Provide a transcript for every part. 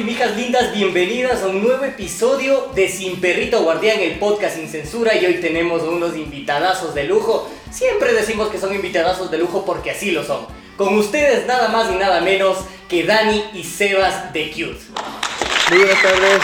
¿Qué más, mijos y mijas lindas? Bienvenidas a un nuevo episodio de Sin Perrito Guardián, el podcast sin censura. Y hoy tenemos unos invitadazos de lujo. Siempre decimos que son invitadazos de lujo porque así lo son. Con ustedes, nada más y nada menos que Dani y Sebas de Cute. Muy buenas tardes.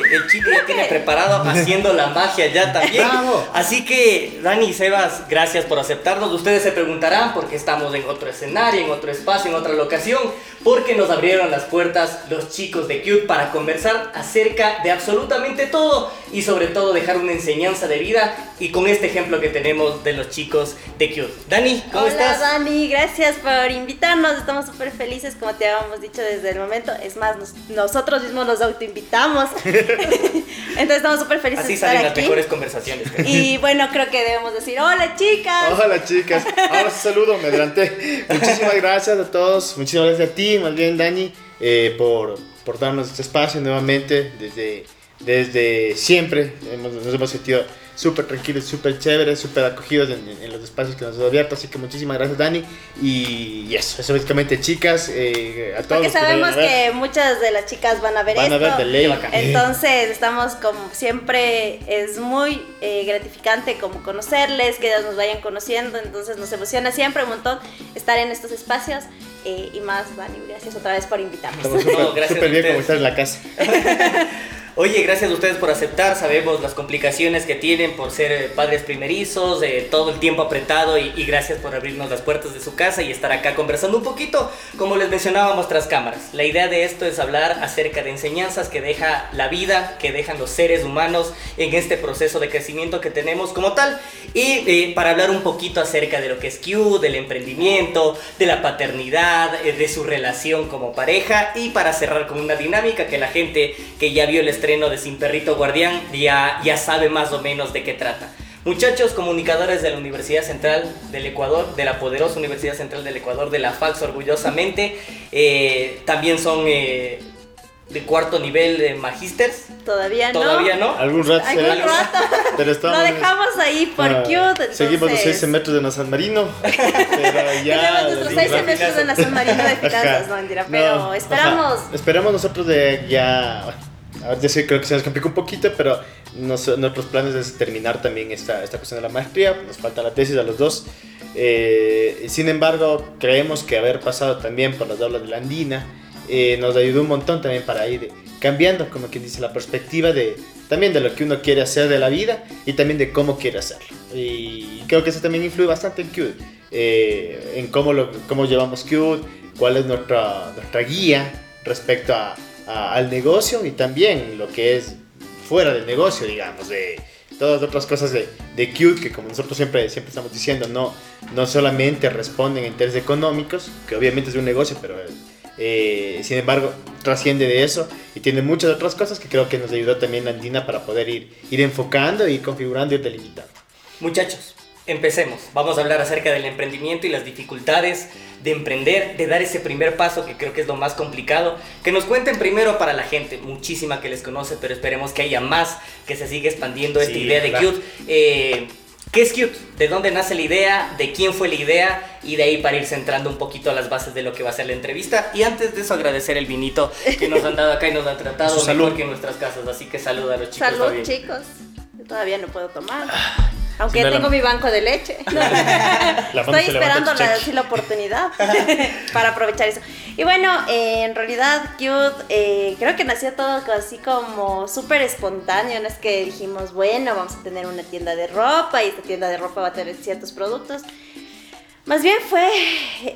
El chico ya tiene preparado haciendo la magia ya también. Bravo. Así que, Dani y Sebas, gracias por aceptarnos. Ustedes se preguntarán por qué estamos en otro escenario, en otro espacio, en otra locación. Porque nos abrieron las puertas los chicos de Cute para conversar acerca de absolutamente todo y sobre todo dejar una enseñanza de vida. Y con este ejemplo que tenemos de los chicos de Cute. Dani, ¿cómo Hola estás? Dani, gracias por invitarnos. Estamos súper felices, como te habíamos dicho desde el momento. Es más, nos- nosotros mismos nos autoinvitamos. Entonces estamos súper felices Así de estar salen las aquí. mejores conversaciones. Y bueno, creo que debemos decir, hola chicas. Hola chicas. Ahora sí saludo, me adelanté. Muchísimas gracias a todos. Muchísimas gracias a ti, más bien Dani, eh, por, por darnos este espacio nuevamente. Desde, desde siempre hemos- nos hemos sentido súper tranquilos, súper chéveres, súper acogidos en, en- en los espacios que nos has abierto. Así que muchísimas gracias Dani. Y, y eso, eso básicamente chicas, eh, a todos. Porque los que sabemos a ver, que muchas de las chicas van a ver van a esto. ver de ley. Entonces estamos como siempre, es muy eh, gratificante como conocerles, que ellas nos vayan conociendo, entonces nos emociona siempre un montón estar en estos espacios eh, y más, Dani, gracias otra vez por invitarnos. Estamos No, súper a bien como estar en la casa. Oye, gracias a ustedes por aceptar. Sabemos las complicaciones que tienen por ser eh, padres primerizos, eh, todo el tiempo apretado y, y gracias por abrirnos las puertas de su casa y estar acá conversando un poquito, como les mencionábamos tras cámaras. La idea de esto es hablar acerca de enseñanzas que deja la vida, que dejan los seres humanos en este proceso de crecimiento que tenemos como tal. Y eh, para hablar un poquito acerca de lo que es Q, del emprendimiento, de la paternidad, eh, de su relación como pareja y para cerrar con una dinámica que la gente que ya vio el estreno de Sin Perrito Guardián ya, ya sabe más o menos de qué trata. Muchachos comunicadores de la Universidad Central del Ecuador, de la poderosa Universidad Central del Ecuador, de la FAX orgullosamente, eh, también son eh, de cuarto nivel de magísters. Todavía no. Todavía no. Algún rato Algún será, rato. pero estamos. Lo dejamos ahí por Ah, cute. Seguimos los entonces- 6 metros de San Marino. Pero ya. Nuestros seis semestres en la San Marino de finanzas, Ajá. no mentira, No, pero ajá. esperamos. Esperamos nosotros de ya. A ver, decir, creo que se nos complica un poquito, pero nos- nuestros planes es terminar también esta, esta cuestión de la maestría. Nos falta la tesis a los dos. Eh, sin embargo, creemos que haber pasado también por las aulas de la Andina eh, nos ayudó un montón también para ir cambiando, como quien dice, la perspectiva de también de lo que uno quiere hacer de la vida y también de cómo quiere hacerlo. Y creo que eso también influye bastante en Qt, eh, en cómo, lo, cómo llevamos Qt, cuál es nuestra, nuestra guía respecto a, a- al negocio y también lo que es fuera del negocio, digamos, de todas las otras cosas de, de Qt que como nosotros siempre, siempre estamos diciendo, no, no solamente responden en términos económicos, que obviamente es un negocio, pero eh, sin embargo trasciende de eso y tiene muchas otras cosas que creo que nos ayudó también Andina para poder ir, ir enfocando y configurando y delimitando. Muchachos, empecemos. Vamos a hablar acerca del emprendimiento y las dificultades de emprender, de dar ese primer paso que creo que es lo más complicado. Que nos cuenten primero para la gente, muchísima que les conoce, pero esperemos que haya más, que se siga expandiendo esta Sí, idea de claro. Cute. Eh, ¿Qué es Cute? ¿De dónde nace la idea? ¿De quién fue la idea? Y de ahí para ir centrando un poquito a las bases de lo que va a ser la entrevista. Y antes de eso agradecer el vinito que nos han dado acá y nos han tratado mejor salud. que en nuestras casas. Así que salud a los chicos. Salud, también. chicos. Yo todavía no puedo tomar. Aunque Sí, me la- tengo mi banco de leche. Estoy esperando la, sí, la oportunidad para aprovechar eso. Y bueno, eh, en realidad, Cute, eh, creo que nació todo así como súper espontáneo. No es que dijimos, bueno, vamos a tener una tienda de ropa y esta tienda de ropa va a tener ciertos productos. Más bien fue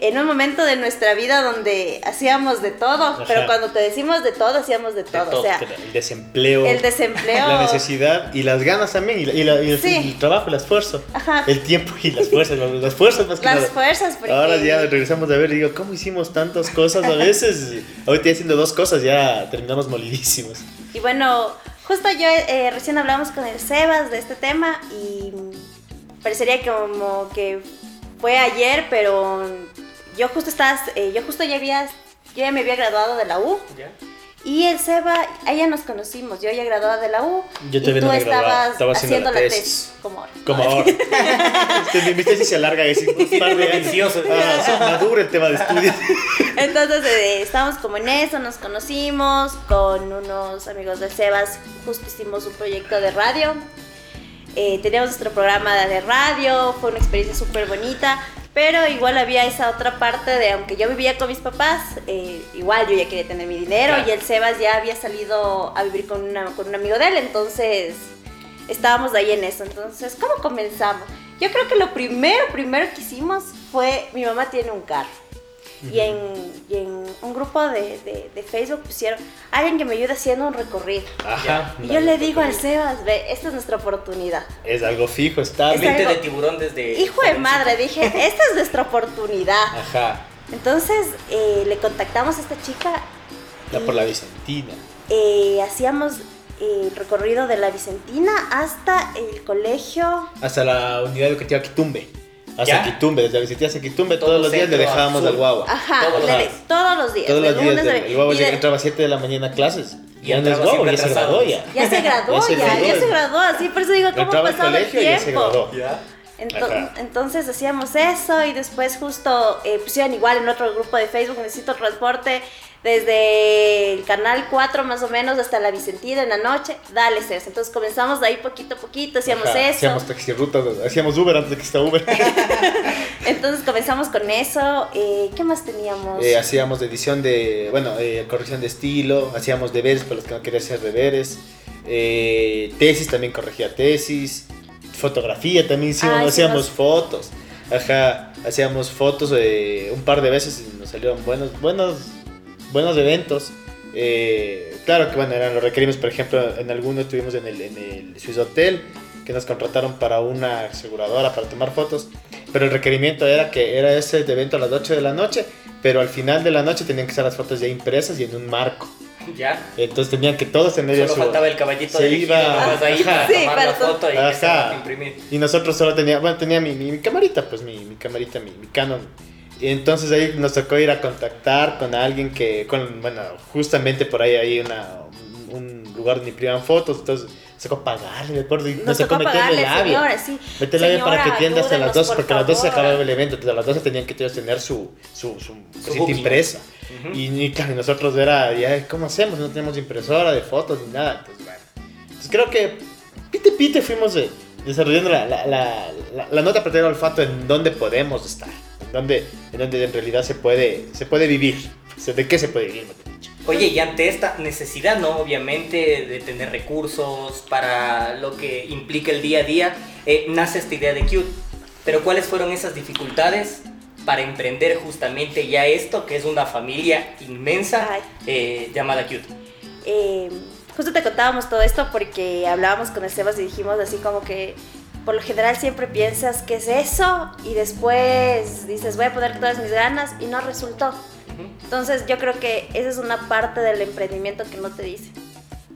en un momento de nuestra vida donde hacíamos de todo, Ajá. pero cuando te decimos de todo, hacíamos de todo. todo, o sea, El desempleo, el desempleo. la necesidad y las ganas también, y, la- y la- y el, Sí. el trabajo, el esfuerzo, Ajá. el tiempo y las fuerzas, las, las fuerzas más que Las nada. fuerzas, porque... Ahora ya regresamos a ver y digo, ¿cómo hicimos tantas cosas a veces? Ahorita haciendo dos cosas ya terminamos molidísimos. Y bueno, justo yo eh, recién hablamos con el Sebas de este tema y parecería como que fue ayer, pero yo justo estás, eh, yo justo ya había, yo ya me había graduado de la U ¿Ya? Y el Seba, allá nos conocimos, yo ya graduada de la U. Yo y todavía tú no estabas estaba haciendo haciendo la la tesis. tesis. Como ahora. Como ahora. Este, mi, mi tesis se alarga ese un par de. Ah, madura el tema de estudios. Entonces eh, estábamos como en eso, nos conocimos con unos amigos de Sebas, justo hicimos un proyecto de radio. Eh, teníamos nuestro programa de radio, fue una experiencia súper bonita, pero igual había esa otra parte de, aunque yo vivía con mis papás, eh, igual yo ya quería tener mi dinero Claro. y el Sebas ya había salido a vivir con, una- con un amigo de él, entonces estábamos ahí en eso. Entonces, ¿cómo comenzamos? Yo creo que lo primero, primero que hicimos fue, mi mamá tiene un carro. Y en, y en un grupo de, de- de Facebook pusieron, alguien que me ayude haciendo un recorrido. Ajá. Y yo le digo al Sebas, ve, esta es nuestra oportunidad. Es algo fijo, está. Es Mente algo- de tiburón desde. Hijo de madre, dije, esta es nuestra oportunidad. Ajá. Entonces eh, le contactamos a esta chica. Ya y, por la Vicentina. eh, hacíamos el recorrido de la Vicentina hasta el colegio. Hasta la unidad educativa Quitumbe. Hasta ¿Ya? Quitumbe, desde la Vicentina hasta Quitumbe, Todo todos los días le dejábamos al guagua. Ajá, Todos los días. todos los días. A- el guagua entraba a 7 de la mañana a clases. Y ya no es guagua, ya se graduó ya. Ya se graduó, Ya se ya, graduó. ya se graduó, así por eso digo, ¿cómo pasaba el tiempo? Ento- Ajá. entonces hacíamos eso y después justo eh, pusieron igual en otro grupo de Facebook, necesito transporte desde el canal 4 más o menos hasta la Vicentina en la noche, dale Cés. Entonces comenzamos de ahí poquito a poquito, hacíamos Ajá, eso. Hacíamos taxirrutas, hacíamos Uber antes de que esté Uber. Entonces comenzamos con eso. eh, ¿Qué más teníamos? Eh, hacíamos edición de, bueno, eh, corrección de estilo, hacíamos deberes para los que no querían hacer deberes, eh, tesis también corregía tesis, fotografía también hicimos, Ah, hacíamos fotos, ajá, hacíamos fotos un par de veces y nos salieron buenos, buenos, buenos eventos. Eh, claro que bueno, eran los requerimos, por ejemplo, en algunos estuvimos en el, en el Swiss Hotel, que nos contrataron para una aseguradora para tomar fotos, pero el requerimiento era que era ese evento a las 8 de la noche, pero al final de la noche tenían que estar las fotos ya impresas y en un marco. Ya. Entonces tenían que todos tener Solo su... faltaba el caballito se iba- nomás ahí para. Sí, tomar para la to- foto y imprimir. Y nosotros solo teníamos, bueno, tenía mi, mi, mi camarita, pues mi, mi camarita, mi, mi Canon. Y entonces ahí nos tocó ir a contactar con alguien que, con, bueno, justamente por ahí hay una, un lugar donde impriman fotos, entonces nos tocó pagarle, me acuerdo, y nos, Nos tocó tocó meterle pagarle, labia. señora, sí. Meterle labia para que atienda hasta las ayúdenos, 12, por porque a las 12 se acababa el evento, entonces a las 12 tenían que ellos tener su, su, su cosita booking. impresa. Ujú. Y, y y nosotros era, ya, ¿cómo hacemos? No tenemos impresora de fotos ni nada. Entonces, bueno. Entonces creo que pite pite fuimos desarrollando la, la, la, la, la nota para tener olfato en dónde podemos estar, en dónde, en dónde en realidad se puede, se puede vivir. ¿De qué se puede vivir? Oye, y ante esta necesidad, ¿no? Obviamente, de tener recursos para lo que implica el día a día, eh, nace esta idea de Cute. Pero ¿cuáles fueron esas dificultades para emprender justamente ya esto, que es una familia inmensa eh, llamada Cute? Eh, justo te contábamos todo esto porque hablábamos con el Sebas y dijimos así como que por lo general siempre piensas que es eso y después dices voy a poner todas mis ganas y no resultó. Entonces yo creo que esa es una parte del emprendimiento que no te dice.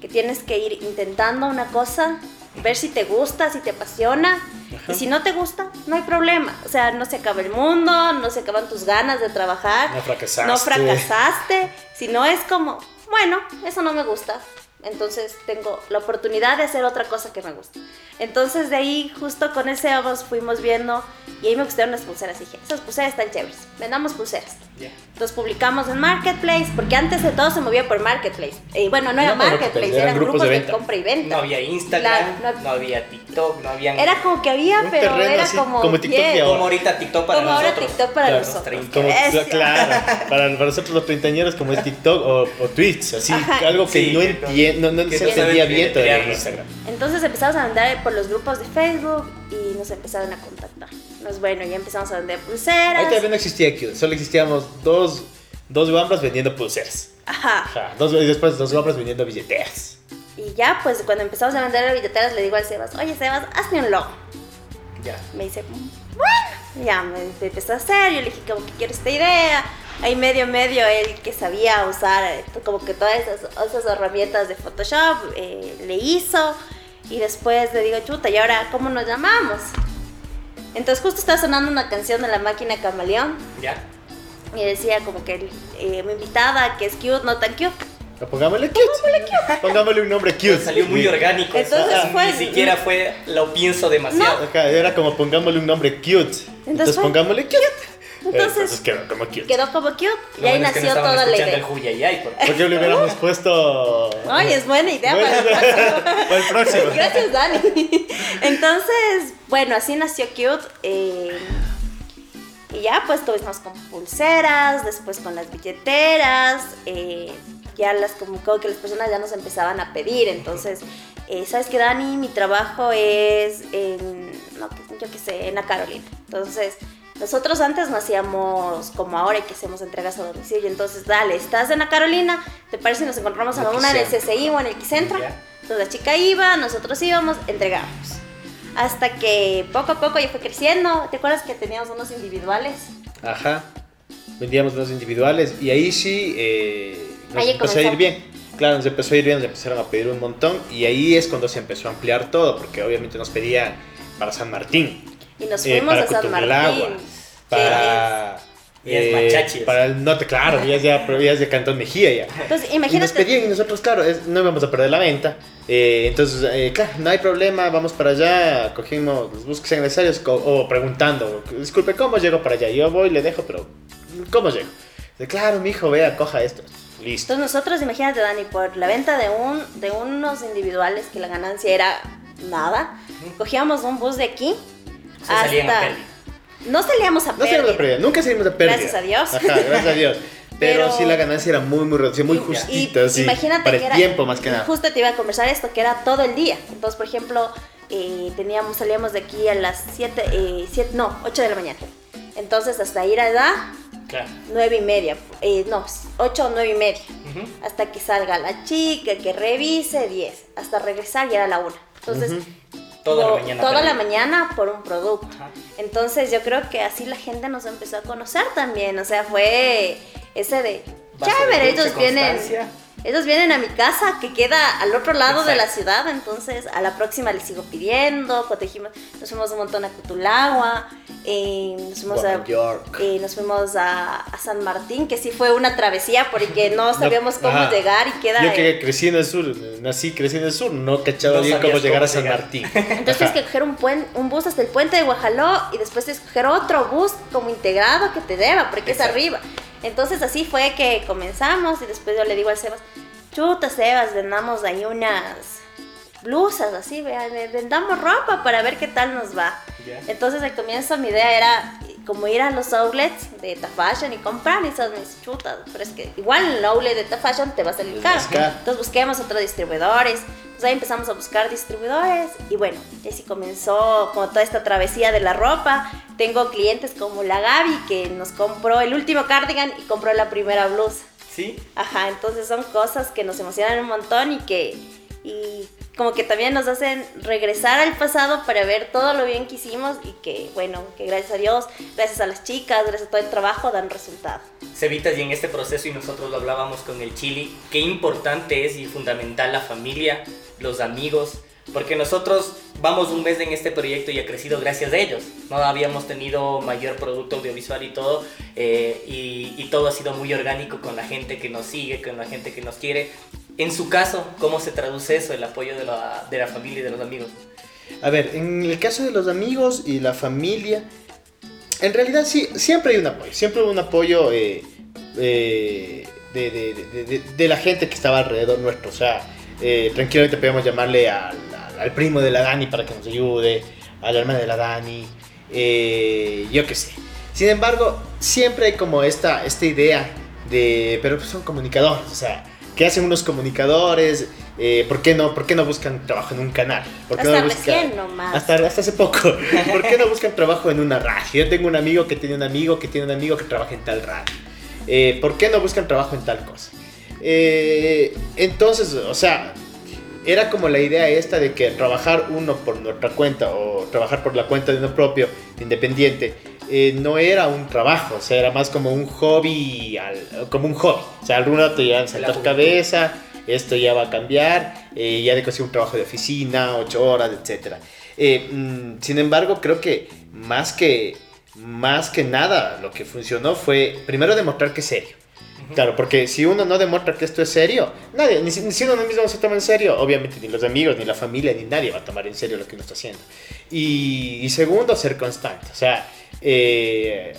Que tienes que ir intentando una cosa, ver si te gusta, si te apasiona. Ajá. Y si no te gusta, no hay problema. O sea, no se acaba el mundo, no se acaban tus ganas de trabajar. No fracasaste. No fracasaste. Si no es como, bueno, eso no me gusta. Entonces tengo la oportunidad de hacer otra cosa que me gusta. Entonces de ahí justo con ese vamos fuimos viendo y ahí me gustaron las pulseras. Y dije, esas pulseras están chéveres, vendamos pulseras. Ya. Entonces publicamos en Marketplace, porque antes de todo se movía por Marketplace. Eh, bueno, no era No, Marketplace, Marketplace, eran, grupos, de, venta. compra y venta. No había Instagram, Claro, no, no- había TikTok, no había... Era como que había, pero terreno era así, como, como TikTok de bien. ahora. Como ahorita TikTok para Como ahora nosotros. TikTok para Claro, nosotros. Como, claro, para, para nosotros los treintañeros como es TikTok o, o Twitch, así, Ajá. algo que Sí, no que no- no, se entendía bien todavía en crearlo. Instagram. Entonces empezamos a vender por los grupos de Facebook y nos empezaron a contactar. Nos, bueno, ya empezamos a vender Ahí pulseras. todavía no existía Q, solo existíamos dos, dos guambras vendiendo pulseras. Ajá. Ajá, dos, y después dos guambras vendiendo billeteras. Y ya, pues cuando empezamos a vender billeteras, le digo al Sebas, oye Sebas, hazme un logo. Ya. Me dice, bueno, ya me empezó a hacer, yo le dije como que quiero esta idea. Ahí medio medio él que sabía usar eh, como que todas esas, esas herramientas de Photoshop, eh, le hizo. Y después le digo, chuta, ¿y ahora cómo nos llamamos? Entonces justo estaba sonando una canción de la máquina camaleón Ya. y decía como que eh, mi invitada que es cute, no tan cute. Pongámosle cute. Pongámosle un nombre cute. Salió muy orgánico. Entonces fue- Ni siquiera fue lo pienso demasiado. Ajá, era como pongámosle un nombre cute. Entonces, fue- pongámosle cute. Entonces- quedó como cute. Quedó como cute y ahí es que no nació toda la el idea. Huyayay, porque- ¿Por qué le hubiéramos puesto. Ay, es buena idea Bueno, para el próximo. para el próximo. Gracias, Dani. Entonces, bueno, así nació Cute. eh, y ya pues tuvimos con pulseras, después con las billeteras. eh, ya las como como que las personas ya nos empezaban a pedir. Entonces, eh, ¿sabes qué, Dani? Mi trabajo es en, no, yo qué sé, en la Carolina. Entonces, nosotros antes no hacíamos como ahora que hacemos entregas a domicilio. Entonces, dale, estás en la Carolina, ¿te parece si nos encontramos a el una en el. CCI o en el Quicentra? Ya. Entonces la chica iba, nosotros íbamos, entregábamos. Hasta que poco a poco ya fue creciendo. ¿Te acuerdas que teníamos unos individuales? Ajá. Vendíamos los individuales y ahí sí eh, nos Ahí empezó a ir bien. Claro, nos empezó a ir bien, nos empezaron a pedir un montón y ahí es cuando se empezó a ampliar todo, porque obviamente nos pedían para San Martín, Y nos eh, fuimos para a San Martín. Para... Y es machachi, para el norte, claro, ya es, ya, ya es de Cantón Mejía ya. Entonces, Y nos imagínate. pedían y nosotros, claro, es- no íbamos a perder la venta. Eh, entonces, eh, claro, no hay problema, vamos para allá, cogimos los buses que sean necesarios o preguntando, disculpe, ¿cómo llego para allá? Yo voy, le dejo, pero ¿cómo llego? De, claro, mi hijo, vea, coja esto. Listo. Entonces nosotros, imagínate, Dani, por la venta de, un, de unos individuales que la ganancia era nada, cogíamos un bus de aquí Se hasta... pérdida. No salíamos a No salimos de pérdida. pérdida, nunca salimos de pérdida. Gracias a Dios. Ajá, gracias a Dios. Pero, Pero- sí la ganancia era muy, muy reducida, muy Y- justita, y sí. Imagínate para que el era, tiempo más que nada. Justo te iba a conversar esto, que era todo el día. Entonces, por ejemplo, eh, teníamos, salíamos de aquí a las 7, eh, siete- no, 8 de la mañana. Entonces, hasta ir allá, Claro. 9 y media. eh, no, 8 o 9 y media. Ujú. Hasta que salga la chica, que revise, 10. Hasta regresar ya era la 1. Entonces, Ujú. Toda la mañana. toda la mañana por un producto. Ajá. Entonces yo creo que así la gente nos empezó a conocer también, o sea, fue ese de, chévere, ellos vienen, constancia. Ellos vienen a mi casa que queda al otro lado de la ciudad, entonces a la próxima les sigo pidiendo, dijimos, nos fuimos un montón a Cutulagua, eh, nos fuimos a... Eh, nos fuimos a, a San Martín, que sí fue una travesía porque no sabíamos cómo ajá. llegar y queda... Yo eh, que crecí en el sur, nací, crecí en el sur, no cachaba No bien cómo llegar cómo a San llegar. Martín. Entonces tienes que coger un, puen- un bus hasta el puente de Guajaló y después tienes que coger otro bus como integrado que te lleva, porque Exacto. es arriba. Entonces así fue que comenzamos y después yo le digo al Sebas, chuta Sebas, vendamos ahí unas blusas, así, vean, vendamos ropa para ver qué tal nos va. Entonces al comienzo mi idea era como ir a los outlets de Tafashion y comprar esas mis chutas, pero es que igual el outlet de Tafashion te va a salir caro. Entonces busquemos otros distribuidores. Entonces ahí empezamos a buscar distribuidores y bueno, así comenzó como toda esta travesía de la ropa. Tengo clientes como la Gaby que nos compró el último cardigan y compró la primera blusa. Sí. Ajá, entonces son cosas que nos emocionan un montón y que y como que también nos hacen regresar al pasado para ver todo lo bien que hicimos y que bueno, que gracias a Dios, gracias a las chicas, gracias a todo el trabajo dan resultado. Cevitas y en este proceso y nosotros lo hablábamos con el Chili, qué importante es y fundamental la familia, los amigos, porque nosotros vamos un mes en este proyecto y ha crecido gracias a ellos. No habíamos tenido mayor producto audiovisual y todo, eh, y, y todo ha sido muy orgánico con la gente que nos sigue, con la gente que nos quiere. En su caso, ¿cómo se traduce eso, el apoyo de la, de la familia y de los amigos? A ver, en el caso de los amigos y la familia, en realidad sí, siempre hay un apoyo, siempre un apoyo eh, eh, de, de- de- de- la gente que estaba alrededor nuestro. O sea, eh, tranquilamente podemos llamarle al, al- primo de la Dani para que nos ayude, a la hermana de la Dani, yo qué sé. Sin embargo, siempre hay como esta, esta idea de, pero pues son comunicadores, o sea, ¿qué hacen unos comunicadores? Eh, ¿por, qué no, ¿Por qué no buscan trabajo en un canal? ¿Por qué Hasta no buscan- nomás. hasta, hasta hace poco. ¿Por qué no buscan trabajo en una radio? Yo tengo un amigo que tiene un amigo que tiene un amigo que trabaja en tal radio. Eh, ¿Por qué no buscan trabajo en tal cosa? Eh, entonces, o sea, era como la idea esta de que trabajar uno por nuestra cuenta o trabajar por la cuenta de uno propio, independiente, eh, no era un trabajo, o sea, era más como un hobby, al- como un hobby. O sea, algún rato ya saltar cabeza, esto ya va a cambiar, eh, ya de conseguir un trabajo de oficina, ocho horas, etc. sin embargo, creo que más que más que nada lo que funcionó fue primero demostrar que es serio. Claro, porque si uno no demuestra que esto es serio, nadie, ni si, ni si uno mismo se toma en serio, obviamente ni los amigos, ni la familia, ni nadie va a tomar en serio lo que uno está haciendo. Y, y segundo, ser constante. O sea, eh,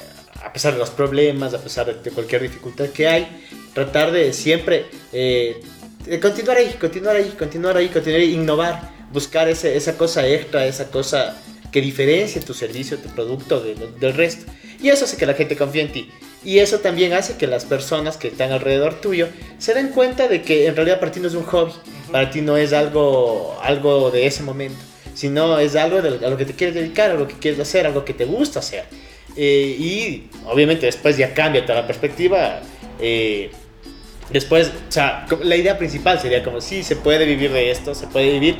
a pesar de los problemas, a pesar de, cualquier dificultad que hay, tratar de siempre eh, continuar ahí, continuar ahí, continuar ahí, continuar ahí, innovar, buscar ese, esa cosa extra, esa cosa que diferencie tu servicio, tu producto de- de- del resto. Y eso hace que la gente confíe en ti. Y eso también hace que las personas que están alrededor tuyo se den cuenta de que en realidad para ti no es un hobby, para ti no es algo, algo de ese momento, sino es algo de, a lo que te quieres dedicar, a lo que quieres hacer, algo que te gusta hacer. Eh, y obviamente después ya cambia toda la perspectiva. eh, después, o sea, la idea principal sería como, sí, se puede vivir de esto, se puede vivir,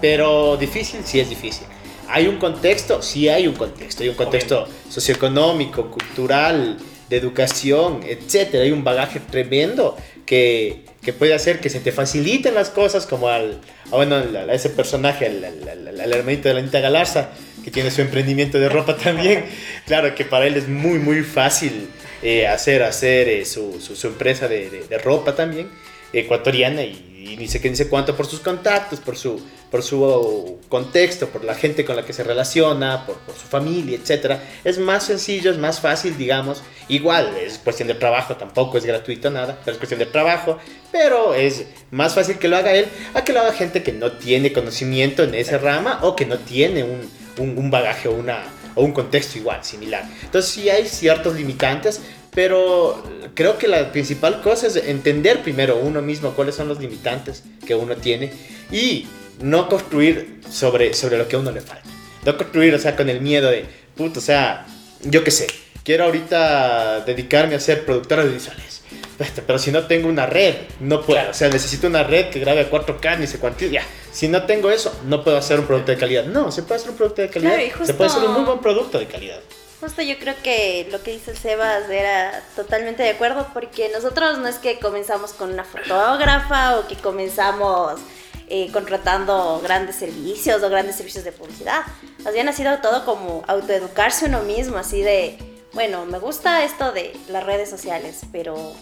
pero difícil, sí es difícil. ¿Hay un contexto? Sí hay un contexto. Hay un contexto socioeconómico, cultural, de educación, etcétera. Hay un bagaje tremendo que, que puede hacer que se te faciliten las cosas, como al, a, bueno, a ese personaje, al, hermanito de la Anita Galarza, que tiene su emprendimiento de ropa también. Claro que para él es muy, muy fácil eh, hacer, hacer eh, su, su, empresa de ropa también, ecuatoriana, y, y ni sé qué, ni sé cuánto por sus contactos, por su, por su contexto, por la gente con la que se relaciona, por, por su familia, etc. Es más sencillo, es más fácil, digamos. Igual, es cuestión de trabajo, tampoco es gratuito nada, pero es cuestión de trabajo. Pero es más fácil que lo haga él a que lo haga gente que no tiene conocimiento en esa rama o que no tiene un, un, un bagaje o, una, o un contexto igual, similar. Entonces sí hay ciertos limitantes, pero creo que la principal cosa es entender primero uno mismo cuáles son los limitantes que uno tiene y no construir sobre, sobre lo que a uno le falta. No construir, o sea, con el miedo de, puto, o sea, yo qué sé, quiero ahorita dedicarme a ser productor audiovisuales. Pero si no tengo una red, no puedo. Claro. O sea, necesito una red que grabe a 4K, ni sé cuánto. Ya, si no tengo eso, no puedo hacer un producto de calidad. No, se puede hacer un producto de calidad. Claro, justo- Se puede hacer un muy buen producto de calidad. Justo yo creo que lo que dice el Sebas era totalmente de acuerdo porque nosotros no es que comenzamos con una fotógrafa o que comenzamos eh, contratando grandes servicios o grandes servicios de publicidad. Más bien ha sido todo como autoeducarse uno mismo, así de, bueno, me gusta esto de las redes sociales, pero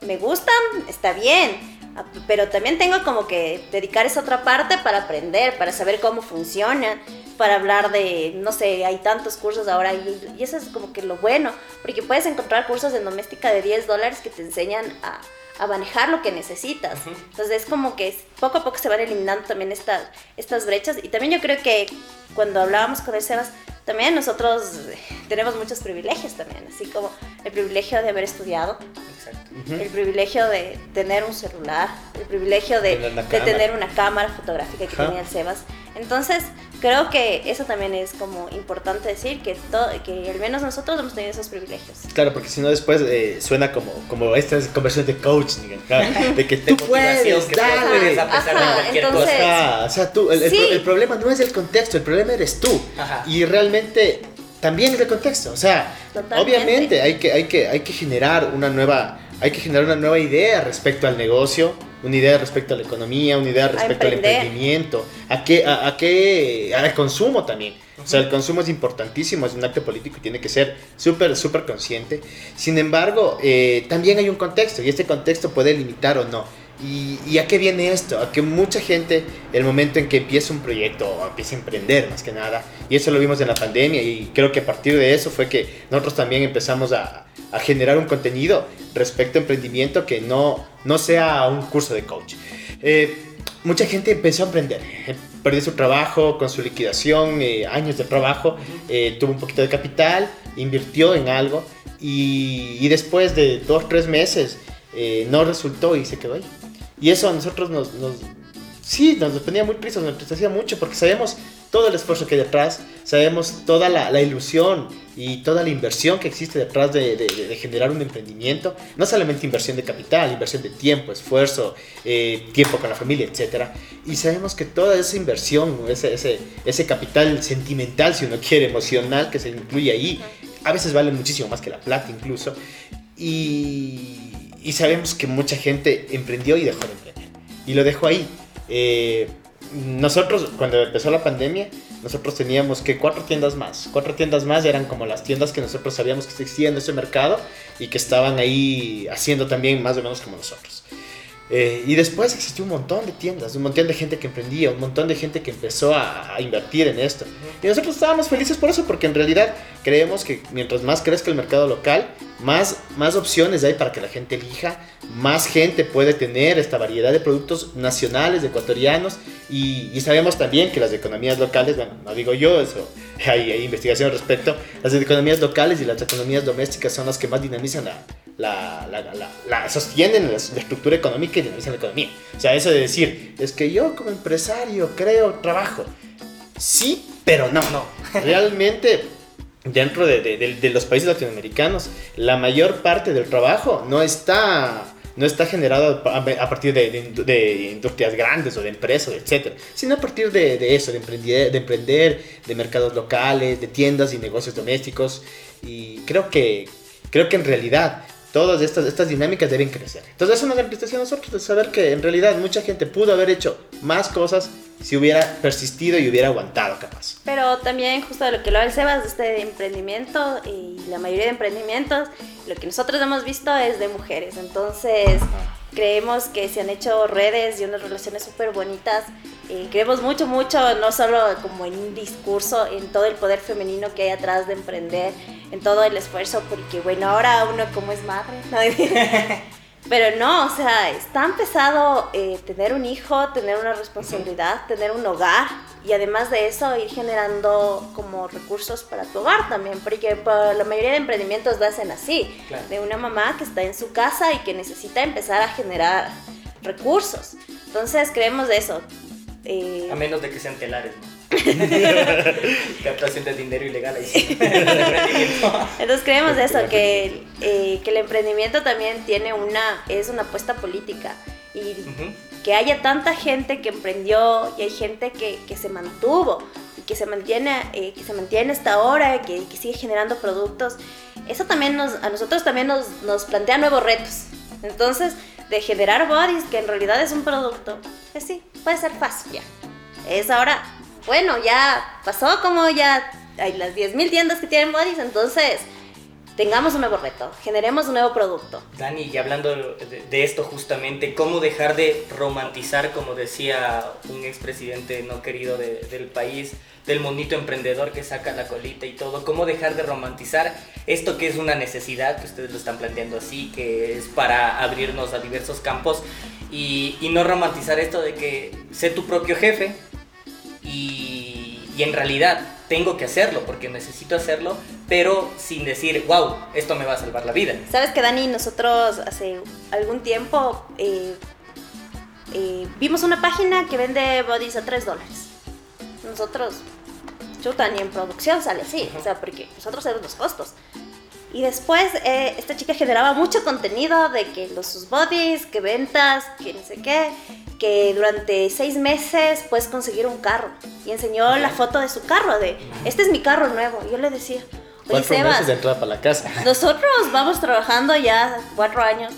me gustan, está bien, ah, pero también tengo como que dedicar esa otra parte para aprender, para saber cómo funcionan, para hablar de, no sé, hay tantos cursos ahora y, y eso es como que lo bueno, porque puedes encontrar cursos de doméstica de 10 dólares que te enseñan a, a manejar lo que necesitas. Ujú. Entonces es como que poco a poco se van eliminando también estas, estas brechas y también yo creo que cuando hablábamos con el Sebas, también nosotros eh, tenemos muchos privilegios también, así como el privilegio de haber estudiado, Exacto. el privilegio de tener un celular, el privilegio de, de tener una cámara fotográfica que Ajá. tenía el Sebas. Entonces, creo que eso también es como importante decir, que, todo, que al menos nosotros hemos tenido esos privilegios. Claro, porque si no después eh, suena como, como estas conversaciones de coach, claro, de que De tú puedes, que puedes dale. a pesar de Ajá, cualquier entonces- cosa. Ajá, o sea, tú, el, el Sí. pro- el problema no es el contexto, el problema eres tú. Ajá. Y realmente también es el contexto. O sea, Totalmente. obviamente hay que, hay, que, hay que generar una nueva, hay que generar una nueva idea respecto al negocio, una idea respecto a la economía, una idea respecto al emprendimiento, a qué, a, a qué, al consumo también. O sea, el consumo es importantísimo, es un acto político y tiene que ser súper, súper consciente. Sin embargo, eh, también hay un contexto y este contexto puede limitar o no. ¿Y, ¿Y a qué viene esto? A que mucha gente, el momento en que empieza un proyecto o empieza a emprender más que nada, y eso lo vimos en la pandemia y creo que a partir de eso fue que nosotros también empezamos a, a generar un contenido respecto a emprendimiento que no, no sea un curso de coach. Eh, mucha gente empezó a emprender, eh, perdió su trabajo con su liquidación, eh, años de trabajo, eh, tuvo un poquito de capital, invirtió en algo y, y después de dos, tres meses eh, no resultó y se quedó ahí. Y eso a nosotros nos, nos sí, nos ponía muy tristes, nos entristecía mucho porque sabemos todo el esfuerzo que hay detrás, sabemos toda la, la ilusión y toda la inversión que existe detrás de, de- de generar un emprendimiento, no solamente inversión de capital, inversión de tiempo, esfuerzo, eh, tiempo con la familia, etc. Y sabemos que toda esa inversión, ese, ese, ese capital sentimental, si uno quiere, emocional que se incluye ahí, a veces vale muchísimo más que la plata incluso. Y, y sabemos que mucha gente emprendió y dejó de emprender. Y lo dejó ahí. Eh, nosotros, cuando empezó la pandemia, nosotros teníamos que cuatro tiendas más. Cuatro tiendas más eran como las tiendas que nosotros sabíamos que existían en ese mercado y que estaban ahí haciendo también más o menos como nosotros. Eh, y después existió un montón de tiendas, un montón de gente que emprendía, un montón de gente que empezó a, a, invertir en esto. Y nosotros estábamos felices por eso, porque en realidad creemos que mientras más crezca el mercado local, más, más opciones hay para que la gente elija, más gente puede tener esta variedad de productos nacionales, ecuatorianos, y, y sabemos también que las economías locales, bueno, no digo yo, eso, hay, hay investigación al respecto, las economías locales y las economías domésticas son las que más dinamizan la, la, la, la, la, sostienen la, estructura económica y dinamizan la economía. O sea, eso de decir, es que yo como empresario creo trabajo. Sí, pero no. no. Realmente, dentro de, de, de, los países latinoamericanos, la mayor parte del trabajo no está, no está generado a, partir de, de, industrias grandes o de empresas, etc. Sino a partir de, eso, de emprender, de emprender, de mercados locales, de tiendas y negocios domésticos. Y creo que, creo que en realidad todas estas, estas dinámicas deben crecer. Entonces es una representación a nosotros de saber que en realidad mucha gente pudo haber hecho más cosas si hubiera persistido y hubiera aguantado capaz. Pero también justo de lo que lo el Sebas, de este emprendimiento y la mayoría de emprendimientos, lo que nosotros hemos visto es de mujeres. Entonces creemos que se han hecho redes y unas relaciones súper bonitas. Eh, creemos mucho, mucho, no solo como en un discurso, en todo el poder femenino que hay atrás de emprender, en todo el esfuerzo, porque bueno, ahora uno como es madre, pero no, o sea, es tan pesado eh, tener un hijo, tener una responsabilidad, tener un hogar y además de eso ir generando como recursos para tu hogar también, porque la mayoría de emprendimientos lo hacen así, de una mamá que está en su casa y que necesita empezar a generar recursos. Entonces creemos de eso. Eh, a menos de que sean telares, ¿no? Captación de dinero ilegal ahí Entonces creemos eso, que, eh, que el emprendimiento también tiene una, es una apuesta política. Y que haya tanta gente que emprendió y hay gente que, que se mantuvo y que se mantiene, eh, que se mantiene hasta ahora, que, que sigue generando productos, eso también nos, a nosotros también nos, nos plantea nuevos retos. Entonces, de generar bodies, que en realidad es un producto, pues sí, puede ser fácil ya. Es ahora bueno, ya pasó como ya hay las 10.000 tiendas que tienen bodies, entonces tengamos un nuevo reto, generemos un nuevo producto. Dani, y hablando de, esto justamente, ¿cómo dejar de romantizar, como decía un expresidente no querido del país, del monito emprendedor que saca la colita y todo, cómo dejar de romantizar esto que es una necesidad, que ustedes lo están planteando así, que es para abrirnos a diversos campos, y, y no romantizar esto de que sé tu propio jefe, y, en realidad tengo que hacerlo porque necesito hacerlo, pero sin decir, wow, esto me va a salvar la vida. Sabes que Dani, nosotros hace algún tiempo eh, eh, vimos una página que vende bodies a 3 dólares. Nosotros, chuta, ni en producción sale así, o sea, porque nosotros tenemos los costos. Y después eh, esta chica generaba mucho contenido de que los sus bodies, que ventas, que no sé qué que durante seis meses puedes conseguir un carro. Y enseñó la foto de su carro, de, este es mi carro nuevo. Y yo le decía, oye Sebas, de para la casa. nosotros vamos trabajando ya cuatro años.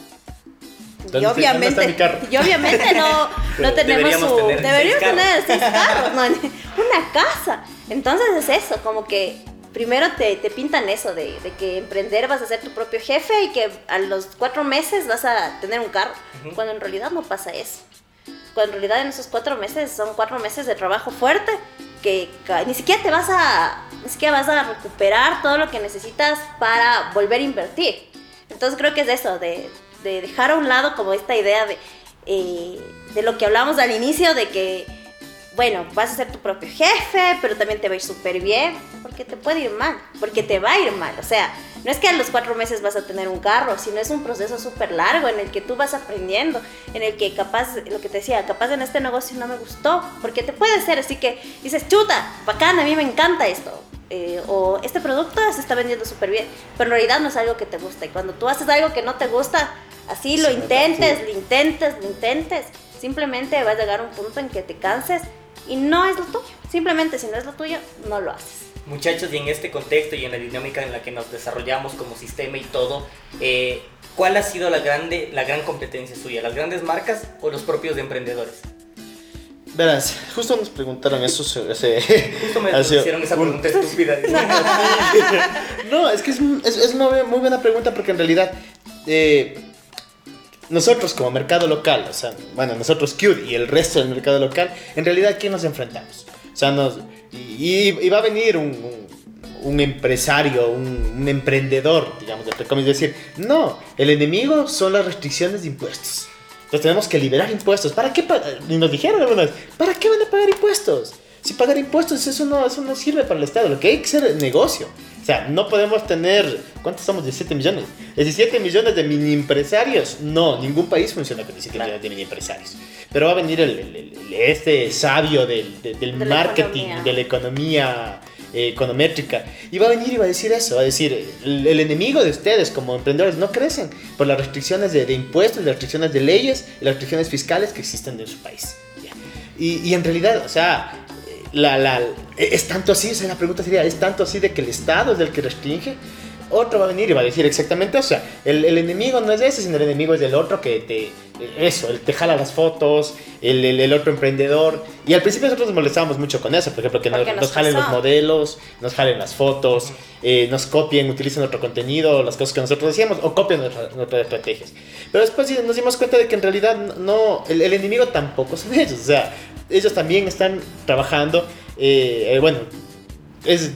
Y obviamente, y obviamente no, no tenemos deberíamos su... Tener deberíamos tener seis carros, no, una casa. Entonces es eso, como que primero te, te pintan eso de, de, que emprender vas a ser tu propio jefe y que a los cuatro meses vas a tener un carro, cuando en realidad no pasa eso cuando en realidad en esos cuatro meses son cuatro meses de trabajo fuerte que ni siquiera te vas a, ni siquiera vas a recuperar todo lo que necesitas para volver a invertir. Entonces creo que es eso, de, de dejar a un lado como esta idea de, eh, de lo que hablamos al inicio, de que bueno, vas a ser tu propio jefe, pero también te va a ir súper bien, porque te puede ir mal, porque te va a ir mal. O sea, no es que a los cuatro meses vas a tener un carro, sino es un proceso súper largo en el que tú vas aprendiendo, en el que capaz, lo que te decía, capaz en este negocio no me gustó, porque te puede ser, así que dices, chuta, bacán, a mí me encanta esto. Eh, o este producto se está vendiendo súper bien, pero en realidad no es algo que te gusta. Y cuando tú haces algo que no te gusta, así lo intentes, lo intentes, lo intentes, simplemente va a llegar un punto en que te canses y no es lo tuyo. Simplemente si no es lo tuyo, no lo haces. Muchachos, y en este contexto y en la dinámica en la que nos desarrollamos como sistema y todo, eh, ¿cuál ha sido la, grande, la gran competencia suya? ¿Las grandes marcas o los propios emprendedores? Verás, justo nos preguntaron eso hace... Justo me hicieron esa un- pregunta estúpida. No, es que es, es, es una muy buena pregunta porque en realidad eh, nosotros como mercado local, o sea, bueno, nosotros Cute y el resto del mercado local, en realidad, ¿a quién nos enfrentamos? O sea, nos, y, y va a venir un, un- un empresario, un, un emprendedor, digamos, entre comillas, decir, no, el enemigo son las restricciones de impuestos. Entonces tenemos que liberar impuestos. ¿Para qué? Y nos dijeron alguna vez, ¿para qué van a pagar impuestos? Si pagar impuestos, eso no, eso no sirve para el Estado. Lo que hay que hacer es negocio. O sea, no podemos tener, ¿cuántos somos? 17 millones. 17 millones de mini empresarios. No, ningún país funciona con 17 Claro. millones de mini empresarios. Pero va a venir el, el- el- este sabio del, de- del De la marketing, economía. de la economía eh, econométrica. Y va a venir y va a decir eso. Va a decir, el, enemigo de ustedes como emprendedores no crecen por las restricciones de, de impuestos, las restricciones de leyes, las restricciones fiscales que existen en su país. Y, y en realidad, o sea, la, la, es tanto así, sea, la pregunta sería, ¿es tanto así de que el Estado es el que restringe? Otro va a venir y va a decir exactamente, o sea, el, el enemigo no es ese, sino el enemigo es del otro que te, eso, el te jala las fotos, el, el, el otro emprendedor. Y al principio nosotros nos molestábamos mucho con eso, por ejemplo, que nos, Porque nos nos jalen los modelos, nos jalen las fotos, eh, nos copien, utilicen nuestro contenido, las cosas que nosotros decíamos, o copien nuestra- nuestras estrategias. Pero después nos dimos cuenta de que en realidad no, el, el enemigo tampoco son ellos, o sea, ellos también están trabajando, eh, eh, bueno, es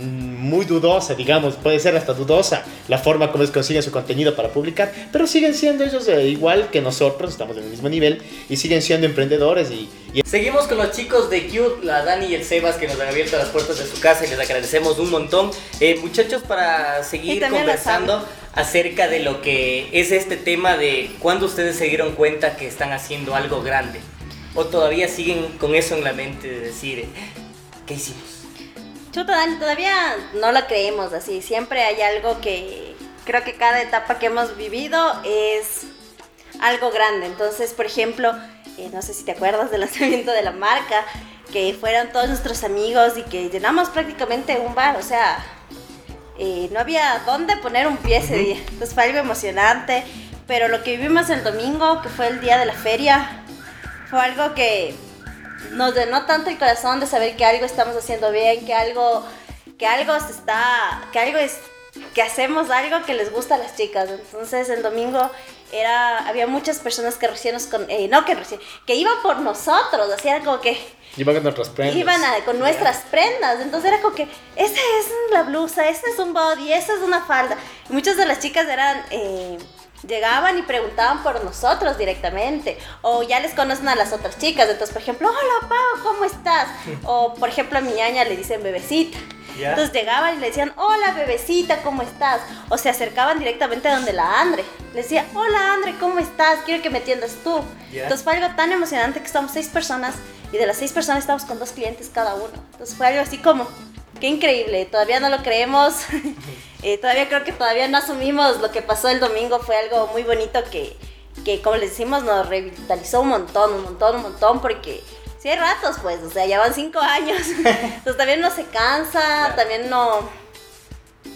muy dudosa, digamos, puede ser hasta dudosa la forma como ellos consiguen su contenido para publicar, pero siguen siendo ellos eh, igual que nosotros, estamos en el mismo nivel y siguen siendo emprendedores y, y Seguimos con los chicos de Cute, la Dani y el Sebas que nos han abierto las puertas de su casa y les agradecemos un montón. Eh, muchachos, para seguir conversando acerca de lo que es este tema de cuándo ustedes se dieron cuenta que están haciendo algo grande o todavía siguen con eso en la mente de decir, ¿qué hicimos? Chuta, Dani, todavía no lo creemos así. Siempre hay algo que creo que cada etapa que hemos vivido es algo grande. Entonces, por ejemplo, eh, no sé si te acuerdas del lanzamiento de la marca, que fueron todos nuestros amigos y que llenamos prácticamente un bar. O sea, eh, no había dónde poner un pie ese día. Entonces fue algo emocionante. Pero lo que vivimos el domingo, que fue el día de la feria, fue algo que nos llenó tanto el corazón de saber que algo estamos haciendo bien, que algo, que algo se está, que algo es, que hacemos algo que les gusta a las chicas. Entonces el domingo era, había muchas personas que recién nos, con, eh, no que recién, que iban por nosotros, así era como que iban con nuestras prendas. iban a- con nuestras prendas. Entonces era como que, esa es la blusa, ese es un body, esa es una falda. Y muchas de las chicas eran, eh, llegaban y preguntaban por nosotros directamente. O ya les conocen a las otras chicas. Entonces, por ejemplo, hola Pau, ¿cómo estás? O por ejemplo a mi ñaña le dicen bebecita. Entonces llegaban y le decían, hola bebecita, ¿cómo estás? O se acercaban directamente a donde la Andre. Le decía, hola Andre, ¿cómo estás? Quiero que me atiendas tú. Entonces fue algo tan emocionante que estamos seis personas y de las seis personas estamos con dos clientes cada uno. Entonces fue algo así como, qué increíble, todavía no lo creemos. Eh, todavía creo que todavía no asumimos lo que pasó el domingo, fue algo muy bonito que, que como les decimos, nos revitalizó un montón, un montón, un montón, porque sí hay ratos, pues, o sea, ya van cinco años. Entonces también no se cansa, Claro. también no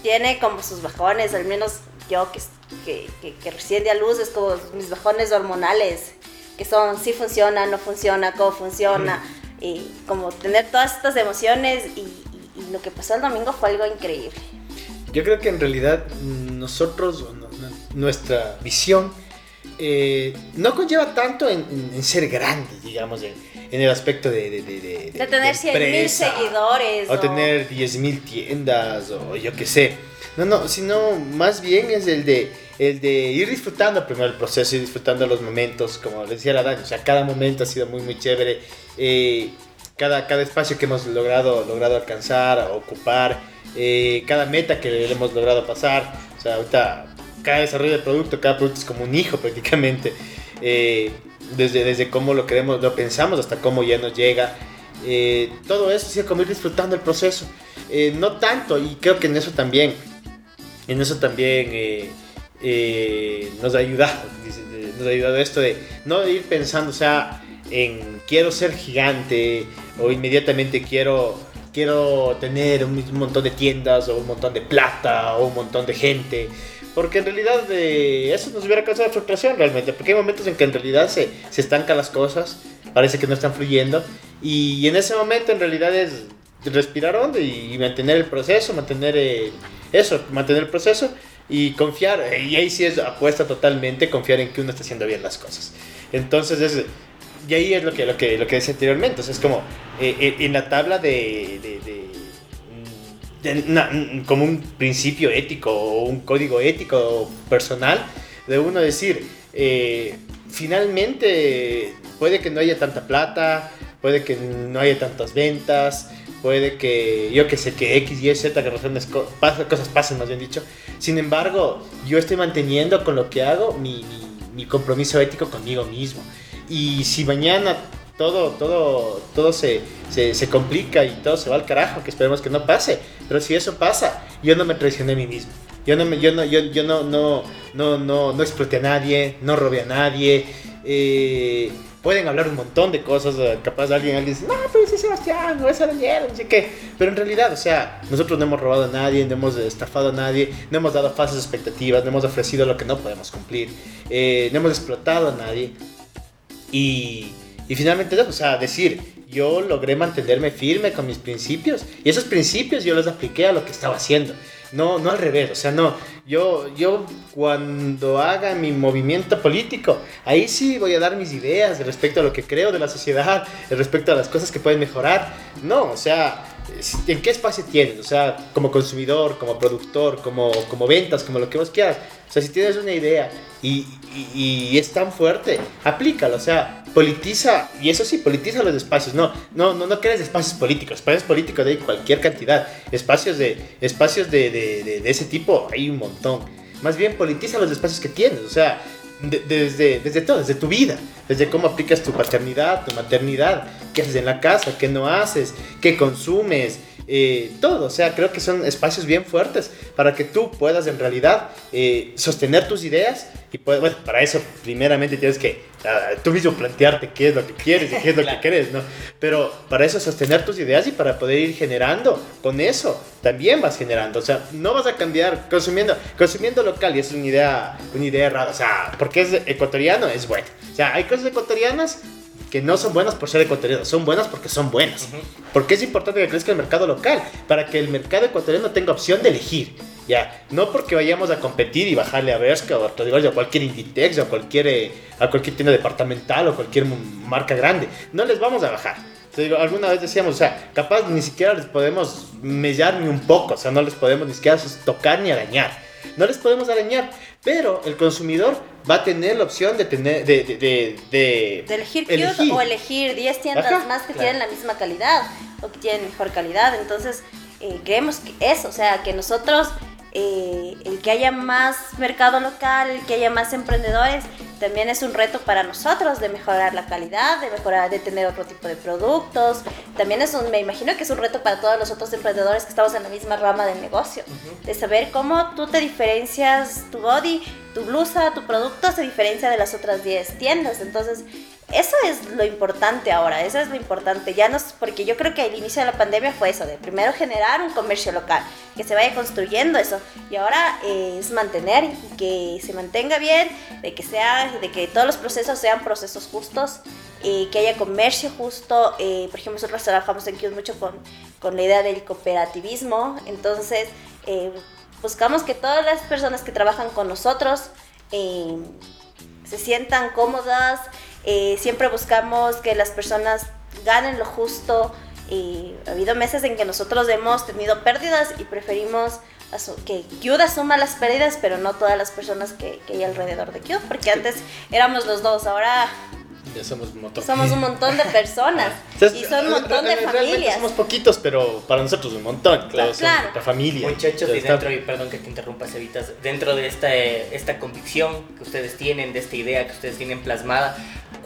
tiene como sus bajones, al menos yo que, que, que, que recién di a luz es como mis bajones hormonales, que son si funciona, no funciona, cómo funciona, y como tener todas estas emociones y, y- lo que pasó el domingo fue algo increíble. Yo creo que en realidad nosotros, o no- no- nuestra visión, eh, no conlleva tanto en, en- ser grandes, digamos, en, en el aspecto de... De, de, de- De tener 100 mil empresa, seguidores. O tener 10.000 tiendas, o yo qué sé. No, no, sino más bien es el de, el de ir disfrutando primero el proceso, ir disfrutando los momentos, como les decía la Dani, o sea, cada momento ha sido muy, muy chévere. eh, cada, cada espacio que hemos logrado, logrado alcanzar, ocupar, eh, cada meta que le hemos logrado pasar. O sea, ahorita cada desarrollo de producto, cada producto es como un hijo prácticamente. eh, desde, desde cómo lo queremos, lo pensamos hasta cómo ya nos llega. eh, todo eso, sí, como ir disfrutando el proceso. No tanto, y creo que en eso también, en eso también nos ha ayudado, nos ha ayudado esto de no ir pensando, o sea, en quiero ser gigante o inmediatamente quiero, quiero tener un, montón de tiendas o un montón de plata o un montón de gente. Porque en realidad eh, eso nos hubiera causado frustración realmente. Porque hay momentos en que en realidad se, se estancan las cosas. parece que no están fluyendo. Y en ese momento en realidad es respirar hondo y mantener el proceso, mantener eh, eso, mantener el proceso y confiar. Y ahí sí es apuesta totalmente, confiar en que uno está haciendo bien las cosas. Entonces es... Y ahí es lo que, lo que, lo que decía anteriormente. O es como eh, eh, en la tabla de, como un principio ético o un código ético personal de uno decir, eh, finalmente puede que no haya tanta plata, puede que no haya tantas ventas, puede que yo que sé que X, Y, Z que razones, cosas pasen, más bien dicho. Sin embargo, yo estoy manteniendo con lo que hago mi compromiso ético conmigo mismo. Y si mañana todo, todo, todo se, se, se complica y todo se va al carajo, que esperemos que no pase, pero si eso pasa, yo no me traicioné a mí mismo. Yo no, me, yo no, yo, yo no, no, no, no, no exploté a nadie, no robé a nadie. eh, pueden hablar un montón de cosas, capaz alguien, alguien dice, no, pero ese Sebastián, o esa Daniela, no sé qué. Pero en realidad, o sea, nosotros no hemos robado a nadie, no hemos estafado a nadie, no hemos dado falsas expectativas, no hemos ofrecido lo que no podemos cumplir, eh, no hemos explotado a nadie. Y, y finalmente, o sea, decir, yo logré mantenerme firme con mis principios y esos principios yo los apliqué a lo que estaba haciendo. No, no al revés, o sea, no. Yo, yo cuando haga mi movimiento político, ahí sí voy a dar mis ideas respecto a lo que creo de la sociedad, respecto a las cosas que pueden mejorar. No, o sea, ¿en qué espacio tienes? O sea, como consumidor, como productor, como, como ventas, como lo que vos quieras. O sea, si tienes una idea y, y, y es tan fuerte, aplícalo. O sea, politiza, y eso sí, politiza los espacios. No, no, no, no crees espacios políticos. Espacios políticos de cualquier cantidad. Espacios de, espacios de, de, de, de ese tipo hay un montón. Más bien, politiza los espacios que tienes. O sea, de- desde, desde todo, desde tu vida, desde cómo aplicas tu paternidad, tu maternidad, qué haces en la casa, qué no haces, qué consumes, eh, todo. O sea, creo que son espacios bien fuertes para que tú puedas en realidad eh, sostener tus ideas y bueno, para eso primeramente tienes que ah, tú mismo plantearte qué es lo que quieres y qué es lo que Claro. quieres, ¿no? Pero para eso sostener tus ideas y para poder ir generando con eso, también vas generando. O sea, no vas a cambiar consumiendo, consumiendo local y es una idea, una idea errada. O sea, porque es ecuatoriano, es bueno. O sea, hay cosas ecuatorianas que no son buenas por ser ecuatorianas, son buenas porque son buenas. Ujú. Porque es importante que crezca el mercado local, para que el mercado ecuatoriano tenga opción de elegir. Ya, no porque vayamos a competir y bajarle a Bershka o a, Rodrigo, o a cualquier Inditex o a cualquier, eh, a cualquier tienda departamental o cualquier marca grande. No les vamos a bajar. Te digo, alguna vez decíamos, o sea, capaz ni siquiera les podemos mellar ni un poco, o sea, no les podemos ni siquiera tocar ni arañar. No les podemos arañar, pero el consumidor va a tener la opción de tener, de, de, de, de- De elegir elegir. o elegir 10 tiendas Ajá, más que claro. tienen la misma calidad o que tienen mejor calidad. Entonces, eh, creemos que eso, o sea, que nosotros, eh, el que haya más mercado local, el que haya más emprendedores, también es un reto para nosotros de mejorar la calidad, de mejorar, de tener otro tipo de productos. También es un, me imagino que es un reto para todos los otros emprendedores que estamos en la misma rama del negocio, de saber cómo tú te diferencias, tu body, tu blusa, tu producto se diferencia de las otras 10 tiendas. Entonces, eso es lo importante ahora, eso es lo importante. Ya no, es- porque yo creo que el inicio de la pandemia fue eso, de primero generar un comercio local, que se vaya construyendo eso. Y ahora eh, es mantener y que se mantenga bien, de que, sea, de que todos los procesos sean procesos justos, eh, que haya comercio justo. eh, por ejemplo, nosotros trabajamos en Kios mucho con, con la idea del cooperativismo, entonces eh, buscamos que todas las personas que trabajan con nosotros eh, se sientan cómodas, eh, siempre buscamos que las personas ganen lo justo. Y ha habido meses en que nosotros hemos tenido pérdidas y preferimos que Qd asuma las pérdidas, pero no todas las personas que, que hay alrededor de Qd, porque antes éramos los dos, ahora Ya somos un montón. somos un montón de personas Entonces, y son un montón de familias. Somos poquitos, pero para nosotros un montón. Claro, Claro. nuestra familia. Muchachos, y dentro, y perdón que te interrumpa, Cevitas, dentro de esta, eh, esta convicción que ustedes tienen, de esta idea que ustedes tienen plasmada,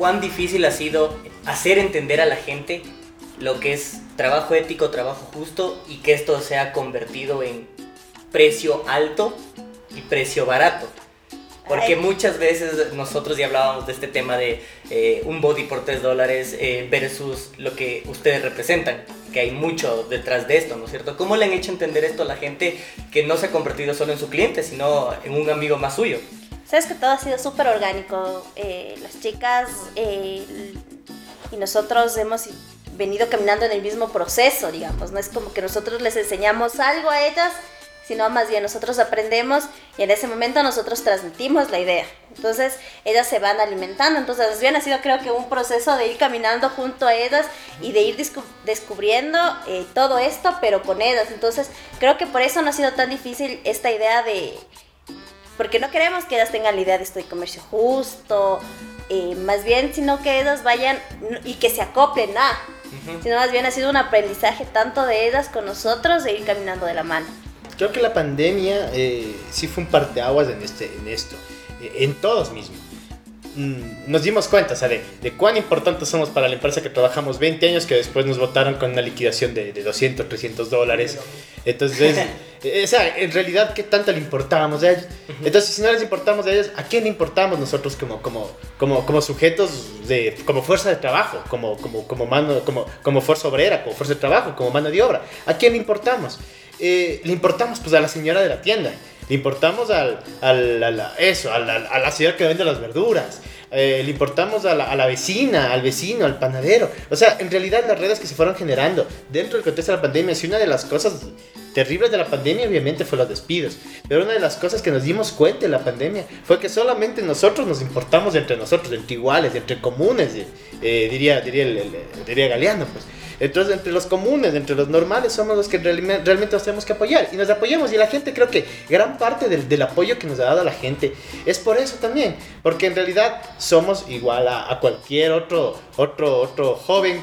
¿cuán difícil ha sido hacer entender a la gente lo que es trabajo ético, trabajo justo y que esto se ha convertido en precio alto y precio barato? Porque muchas veces nosotros ya hablábamos de este tema de eh, un body por 3 dólares eh, versus lo que ustedes representan, que hay mucho detrás de esto, ¿no es cierto? ¿Cómo le han hecho entender esto a la gente que no se ha convertido solo en su cliente, sino en un amigo más suyo? Sabes que todo ha sido súper orgánico. eh, las chicas eh, y nosotros hemos venido caminando en el mismo proceso, digamos, no es como que nosotros les enseñamos algo a ellas, sino más bien nosotros aprendemos y en ese momento nosotros transmitimos la idea. Entonces ellas se van alimentando, entonces bien ha sido creo que un proceso de ir caminando junto a ellas y de ir descubriendo eh, todo esto, pero con ellas. Entonces creo que por eso no ha sido tan difícil esta idea de... Porque no queremos que ellas tengan la idea de esto de comercio justo, eh, más bien, sino que ellas vayan y que se acoplen a, sino más bien ha sido un aprendizaje tanto de ellas con nosotros de ir caminando de la mano. Creo que la pandemia eh, sí fue un parteaguas en, este, en esto, eh, en todos mismos. Mm, nos dimos cuenta, ¿sabe? De cuán importantes somos para la empresa que trabajamos 20 años, que después nos votaron con una liquidación de, de 200, 300 dólares. Entonces, o sea, en realidad, ¿qué tanto le importábamos a ellos? Entonces, si no les importamos a ellos, ¿a quién importamos nosotros como, como, como, como sujetos, de, como fuerza de trabajo, como, como, como, mano, como, como fuerza obrera, como fuerza de trabajo, como mano de obra? ¿A quién le importamos? Eh, le importamos pues a la señora de la tienda, le importamos al, al, a eso, a la, a la señora que vende las verduras, eh, le importamos a la, a la, vecina, al vecino, al panadero. O sea, en realidad las redes que se fueron generando dentro del contexto de la pandemia, si una de las cosas terribles de la pandemia obviamente fue los despidos, pero una de las cosas que nos dimos cuenta de la pandemia fue que solamente nosotros nos importamos entre nosotros, entre iguales, entre comunes, eh, diría, diría, diría Galeano, pues. Entonces, entre los comunes, entre los normales, somos los que realmente nos tenemos que apoyar. Y nos apoyamos. Y la gente, creo que gran parte del, del apoyo que nos ha dado la gente es por eso también. Porque en realidad somos igual a, a cualquier otro, otro, otro joven,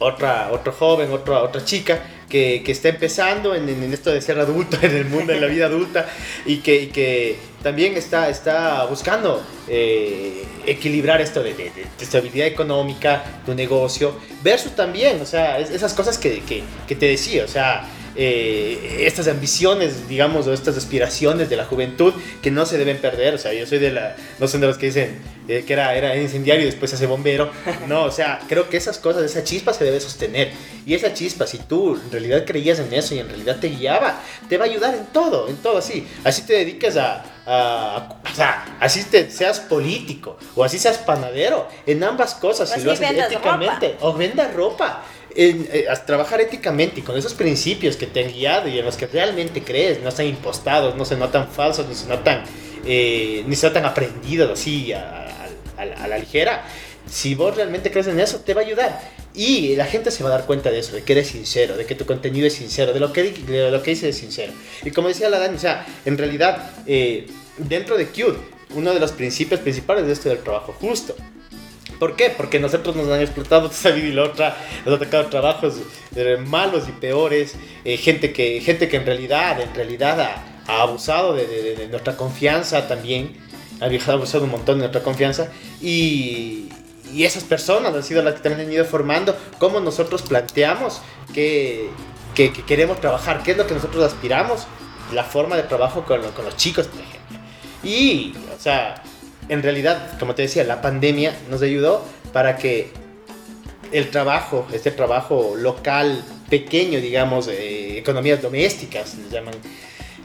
otra, otro joven, otra, otra chica que, que, está empezando en, en, esto de ser adulto, en el mundo, de la vida adulta, y que, que también está, está buscando eh, equilibrar esto de, de, estabilidad económica, tu negocio, versus también, o sea, esas cosas que, que te decía, o sea, eh, estas ambiciones, digamos, o estas aspiraciones de la juventud que no se deben perder. O sea, yo soy de la, no son de los que dicen eh, que era, era incendiario y después se hace bombero. No, o sea, creo que esas cosas, esa chispa se debe sostener. Y esa chispa, si tú en realidad creías en eso y en realidad te guiaba, te va a ayudar en todo, en todo así. Así te dedicas a, a, o sea, así te seas político o así seas panadero, en ambas cosas, pues si lo haces éticamente ropa. o vendas ropa en, eh, a trabajar éticamente y con esos principios que te han guiado y en los que realmente crees, no están impostados, no se notan falsos, ni se notan, eh, ni se notan aprendidos así a, a, a, a, la ligera. Si vos realmente crees en eso, te va a ayudar. Y la gente se va a dar cuenta de eso, de que eres sincero, de que tu contenido es sincero, de lo que, de lo que dices es sincero. Y como decía la Dani, o sea, en realidad, eh, dentro de Qt, uno de los principios principales de esto del trabajo justo. ¿Por qué? Porque nosotros nos han explotado esta vida y la otra, nos han tocado trabajos malos y peores, eh, gente, que, gente que en realidad, en realidad ha, ha abusado de, de, de, nuestra confianza también, ha abusado un montón de nuestra confianza y, y esas personas han sido las que también han ido formando cómo nosotros planteamos que, que, que queremos trabajar, qué es lo que nosotros aspiramos, la forma de trabajo con, con los chicos, por ejemplo. Y, o sea, en realidad, como te decía, la pandemia nos ayudó para que el trabajo, este trabajo local, pequeño, digamos, eh, economías domésticas, les llaman,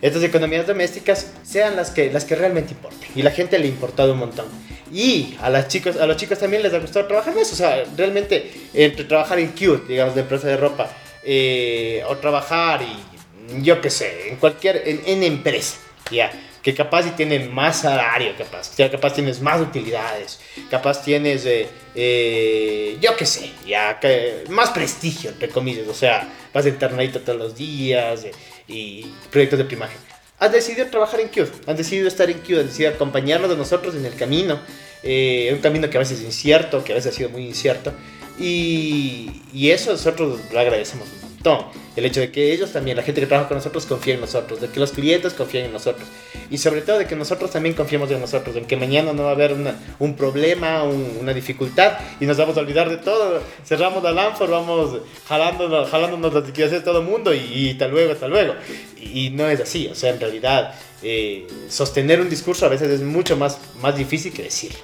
estas economías domésticas sean las que, las que realmente importen. Y la gente le ha importado un montón. Y a, las chicos, a los chicos también les ha gustado trabajar en eso. O sea, realmente, entre trabajar en Cute, digamos, de empresa de ropa, eh, o trabajar y yo qué sé, en cualquier, en, en empresa, ya que capaz si tienes más salario, capaz, ya capaz tienes más utilidades, capaz tienes, eh, eh, yo qué sé, ya que, más prestigio, entre comillas, o sea, vas de internadito todos los días eh, y proyectos de primaje. Has decidido trabajar en Q, has decidido estar en Q, has decidido acompañarnos de nosotros en el camino, un camino que a veces es incierto, que a veces ha sido muy incierto, y, y eso nosotros lo agradecemos. un montón el hecho de que ellos también, la gente que trabaja con nosotros, confía en nosotros, de que los clientes confíen en nosotros y sobre todo de que nosotros también confiemos en nosotros, en que mañana no va a haber una, un problema, un, una dificultad y nos vamos a olvidar de todo. Cerramos la Lanford, vamos jalándonos, jalándonos las liquidaciones de todo el mundo y, y hasta luego, hasta luego. Y, y, no es así, o sea, en realidad eh, sostener un discurso a veces es mucho más, más difícil que decirlo.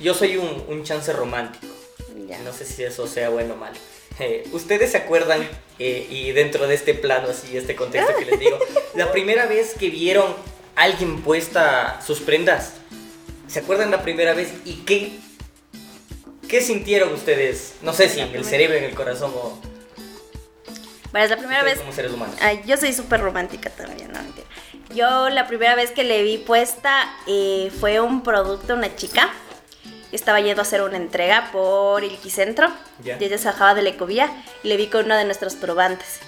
Yo soy un, un chance romántico. Ya. No sé si eso sea bueno o malo. Eh, ¿Ustedes se acuerdan, eh, y dentro de este plano, así, este contexto que les digo, la primera vez que vieron a alguien puesta sus prendas? ¿Se acuerdan la primera vez y qué, ¿Qué sintieron ustedes? No sé si en el cerebro, en el corazón o Bueno, es la primera vez. como seres humanos. Ay, yo soy súper romántica también, no mentira. Yo la primera vez que le vi puesta eh, fue un producto, una chica. Estaba yendo a hacer una entrega por el Quicentro. Ya. Y ella se bajaba de la ecovía y le vi con uno de nuestros probantes.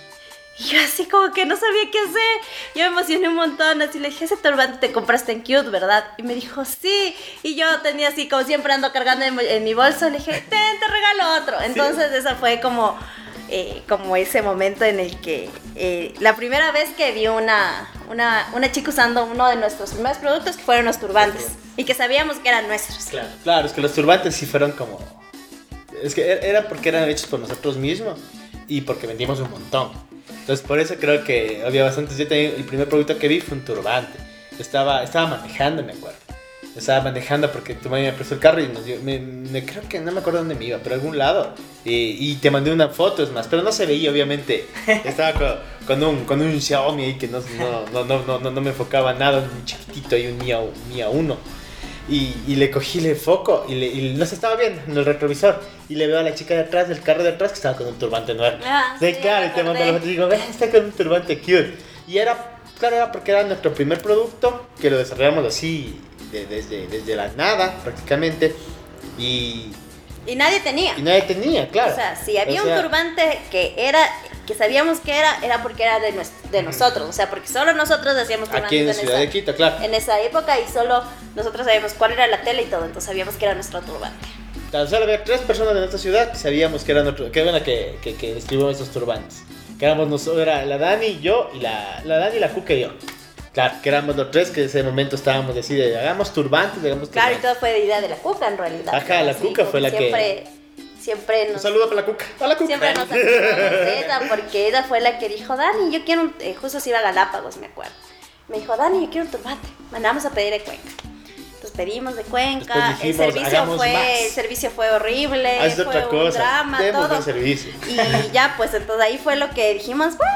Y yo así como que no sabía qué hacer. Yo me emocioné un montón. Así le dije, ese turbante te compraste en Cute, ¿verdad? Y me dijo, sí. Y yo tenía así, como siempre ando cargando en, mi- en mi bolso. Le dije, ten, te regalo otro. Entonces esa fue como, eh, como ese momento en el que eh, la primera vez que vi una, una, una chica usando uno de nuestros primeros productos que fueron los turbantes. Y que sabíamos que eran nuestros. Claro. Claro, es que los turbantes sí fueron como. Es que er- era porque eran hechos por nosotros mismos y porque vendimos un montón. Entonces, por eso creo que había bastantes. Yo también, el primer producto que vi fue un turbante. Estaba, estaba manejando, me acuerdo. Estaba manejando porque tu mamá me prestó el carro y nos dio. Me, me- creo que no me acuerdo dónde me iba, pero a algún lado. Y, y te mandé una foto, es más, pero no se veía, obviamente. Estaba con, con un, con un Xiaomi ahí que no, no, no, no, no, no, no me enfocaba nada, un chiquitito ahí, un Mia, Mia 1. Y, y le cogí el foco y, le, y no se estaba viendo en el retrovisor. Y le veo a la chica de atrás, del carro de atrás, que estaba con un turbante nuevo. Ah, Sí, claro, y te mando la foto y digo, "Ve, está con un turbante cute. Y era, claro, era porque era nuestro primer producto, que lo desarrollamos así de- desde, desde la nada, prácticamente. Y, Y nadie tenía. y nadie tenía, claro. O sea, si había O sea, un turbante que era, que sabíamos que era, era porque era de, nues- de nosotros. O sea, porque solo nosotros hacíamos Aquí en la ciudad esa, de Quito, claro. en esa época y solo nosotros sabíamos cuál era la tela y todo. Entonces sabíamos que era nuestro turbante. Tan solo había tres personas de nuestra ciudad que sabíamos que eran nuestro, que eran que, que, que distribuíamos esos turbantes. Que éramos nosotros, era la Dani, yo y la, la Dani, la Cuca y yo. Claro, que éramos los tres que en ese momento estábamos así de hagamos turbantes, hagamos Claro, y turbantes. todo fue de idea de la cuca en realidad. Ajá, la Así Cuca fue la que- siempre, Siempre Un nos, saludo para la Cuca. A la Cuca. siempre nos ella porque ella fue la que dijo, Dani, yo quiero un... eh, justo se iba a Galápagos, me acuerdo. Me dijo, Dani, yo quiero un turbante. Mandamos a pedir de Cuenca. Entonces pedimos de Cuenca, dijimos, el servicio fue, más. el servicio fue horrible, Haz fue otra un cosa. drama, Demos todo. servicio. Y ya, pues entonces ahí fue lo que dijimos, "Bueno,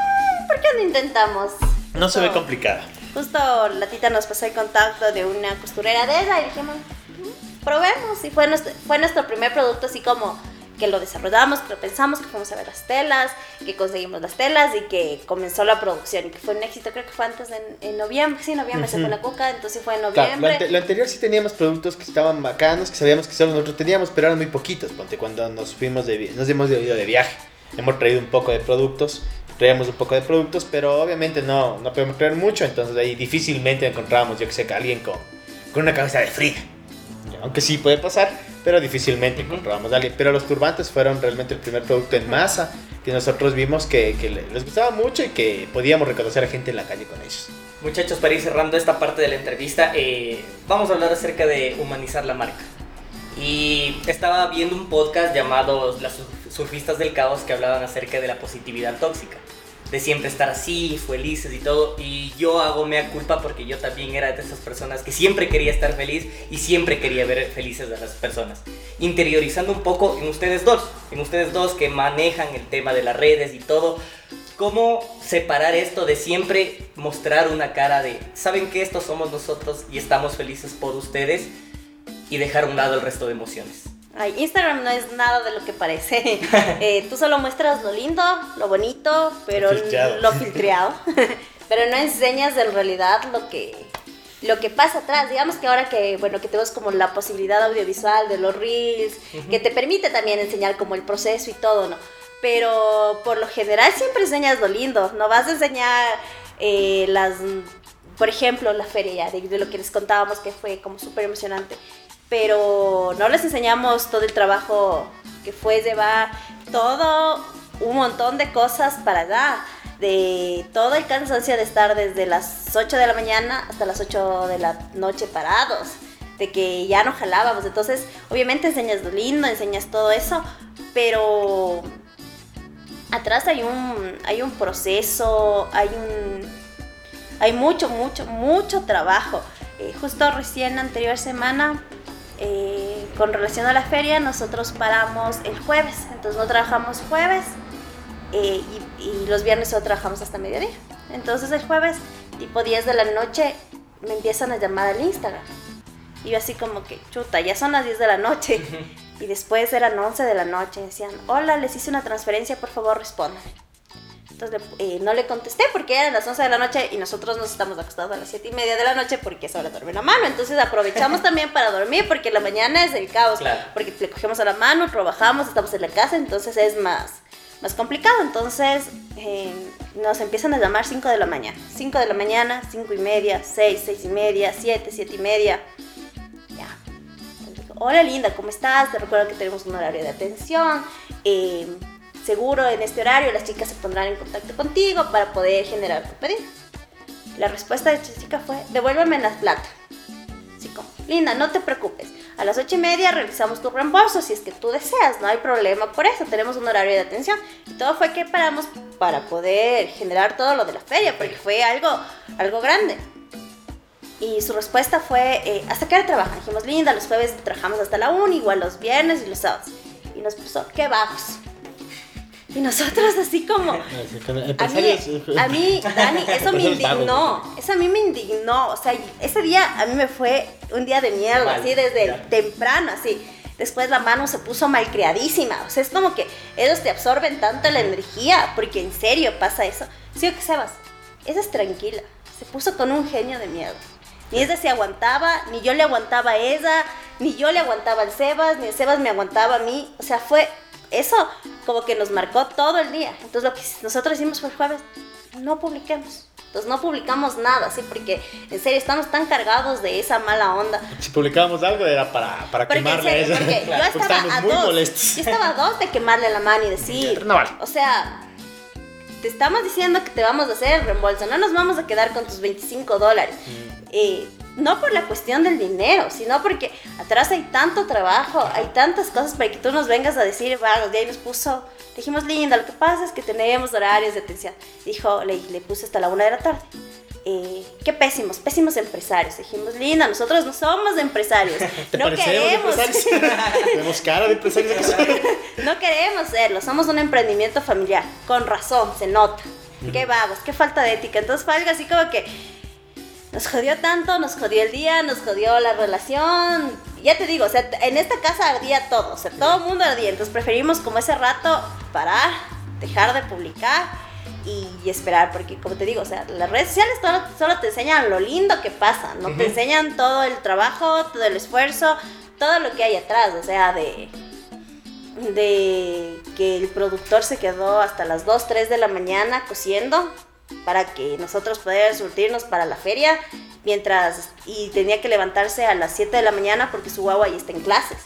¿por qué no intentamos? No se ve complicada. Justo la tita nos pasó el contacto de una costurera de ella y dijimos, "Mm, probemos. Y fue nuestro, fue nuestro primer producto así como que lo desarrollamos, que lo pensamos, que fuimos a ver las telas, que conseguimos las telas y que comenzó la producción y que fue un éxito, creo que fue antes de, en noviembre, sí, noviembre se fue la cuca, entonces fue en Claro, lo, noviembre. ante- lo anterior sí teníamos productos que estaban bacanos, que sabíamos que solo nosotros teníamos, pero eran muy poquitos. Ponte cuando nos fuimos de nos hemos ido de viaje. Hemos traído un poco de productos, traíamos un poco de productos, pero obviamente no, no podemos traer mucho, entonces ahí difícilmente encontrábamos, yo que sé, que alguien con, con una cabeza de Frida. Aunque sí puede pasar, pero difícilmente encontrábamos a alguien. Pero los turbantes fueron realmente el primer producto en masa que nosotros vimos que, que le- les gustaba mucho y que podíamos reconocer a gente en la calle con ellos. Muchachos, para ir cerrando esta parte de la entrevista, eh, vamos a hablar acerca de humanizar la marca. Y estaba viendo un podcast llamado Sur- Surfistas del Caos que hablaban acerca de la positividad tóxica. De siempre estar así, felices y todo. Y yo hago mea culpa porque yo también era de esas personas que siempre quería estar feliz y siempre quería ver felices a las personas. Interiorizando un poco en ustedes dos, en ustedes dos que manejan el tema de las redes y todo. ¿Cómo separar esto de siempre mostrar una cara de, saben que estos somos nosotros y estamos felices por ustedes y dejar a un lado el resto de emociones? Ay, Instagram no es nada de lo que parece. Eh, tú solo muestras lo lindo, lo bonito, pero filtreado. lo filtreado. pero no enseñas en realidad lo que lo que pasa atrás. Digamos que ahora que bueno que tenemos como la posibilidad audiovisual de los reels, que te permite también enseñar como el proceso y todo, ¿no? Pero por lo general siempre enseñas lo lindo. No vas a enseñar eh, las por ejemplo, la feria de, de lo que les contábamos que fue como súper emocionante. Pero no les enseñamos todo el trabajo que fue llevar todo un montón de cosas para allá. De todo el cansancio de estar desde las 8 de la mañana hasta las 8 de la noche parados. De que ya no jalábamos. Entonces, obviamente enseñas lo lindo, enseñas todo eso. Pero atrás hay un, hay un proceso, hay un, hay mucho, mucho, mucho trabajo. Eh, justo recién anterior semana, eh, con relación a la feria, nosotros paramos el jueves, entonces no trabajamos jueves eh, y, y los viernes solo trabajamos hasta mediodía. Entonces el jueves, tipo 10 de la noche, me empiezan a llamar al Instagram. Y yo así como que, chuta, ya son las 10 de la noche. Y después eran 11 de la noche. Decían, hola, les hice una transferencia, por favor respondan. Entonces eh, no le contesté porque eran las 11 de la noche y nosotros nos estamos acostados a las 7 y media de la noche porque es hora de dormir la mano. Entonces aprovechamos también para dormir porque la mañana es el caos. Claro. Porque le cogemos a la mano, trabajamos, estamos en la casa, entonces es más, más complicado. Entonces eh, nos empiezan a llamar 5 de la mañana. 5 de la mañana, 5 y media, 6, 6 y media, 7, 7 y media. Ya. Entonces, Hola linda, ¿cómo estás? Te recuerdo que tenemos un horario de atención. Eh, seguro en este horario las chicas se pondrán en contacto contigo para poder generar tu pedido. La respuesta de esta chica fue, devuélveme la plata. Así como, linda, no te preocupes. A las ocho y media realizamos tu reembolso si es que tú deseas, no hay problema por eso, tenemos un horario de atención. Y todo fue que paramos para poder generar todo lo de la feria, porque fue algo, algo grande. Y su respuesta fue, eh, ¿hasta qué hora trabajan? Dijimos, linda, los jueves trabajamos hasta la 1, igual los viernes y los sábados. Y nos puso, ¿qué vamos? Y nosotros así como... A mí, a mí, Dani, eso me indignó. Eso a mí me indignó. O sea, ese día a mí me fue un día de mierda, así desde ya. temprano, así. Después la mano se puso malcriadísima. O sea, es como que ellos te absorben tanto la energía, porque en serio pasa eso. Sí o que Sebas, esa es tranquila. Se puso con un genio de mierda. Ni ella se aguantaba, ni yo le aguantaba a ella, ni yo le aguantaba al Sebas, ni el Sebas me aguantaba a mí. O sea, fue eso como que nos marcó todo el día. Entonces lo que nosotros hicimos fue el jueves, no publiquemos. Entonces no publicamos nada, ¿sí? Porque en serio estamos tan cargados de esa mala onda. Si publicábamos algo era para, para Porque, quemarle serio, porque yo estaba a muy dos. molestos. Yo estaba a dos de quemarle la mano y decir, No vale. o sea, te estamos diciendo que te vamos a hacer el reembolso, no nos vamos a quedar con tus 25 dólares. Eh, no por la cuestión del dinero, sino porque atrás hay tanto trabajo, hay tantas cosas para que tú nos vengas a decir, vagos, de ahí nos puso, dijimos, linda, lo que pasa es que tenemos horarios de atención. Dijo, le, le puse hasta la una de la tarde. Eh, qué pésimos, pésimos empresarios. Dijimos, linda, nosotros no somos empresarios. ¿Te no queremos. Tenemos cara de empresarios. No queremos serlo, somos un emprendimiento familiar. Con razón, se nota. Qué vagos, qué falta de ética. Entonces fue algo así como que nos jodió tanto, nos jodió el día, nos jodió la relación. Ya te digo, o sea, en esta casa ardía todo, o sea, todo el mundo ardía. Entonces preferimos como ese rato parar, dejar de publicar y esperar, porque como te digo, o sea, las redes sociales solo, solo te enseñan lo lindo que pasa, no te enseñan todo el trabajo, todo el esfuerzo, todo lo que hay atrás, o sea, de de que el productor se quedó hasta las 2, 3 de la mañana cosiendo para que nosotros pudiéramos surtirnos para la feria, mientras y tenía que levantarse a las 7 de la mañana porque su guagua ya está en clases.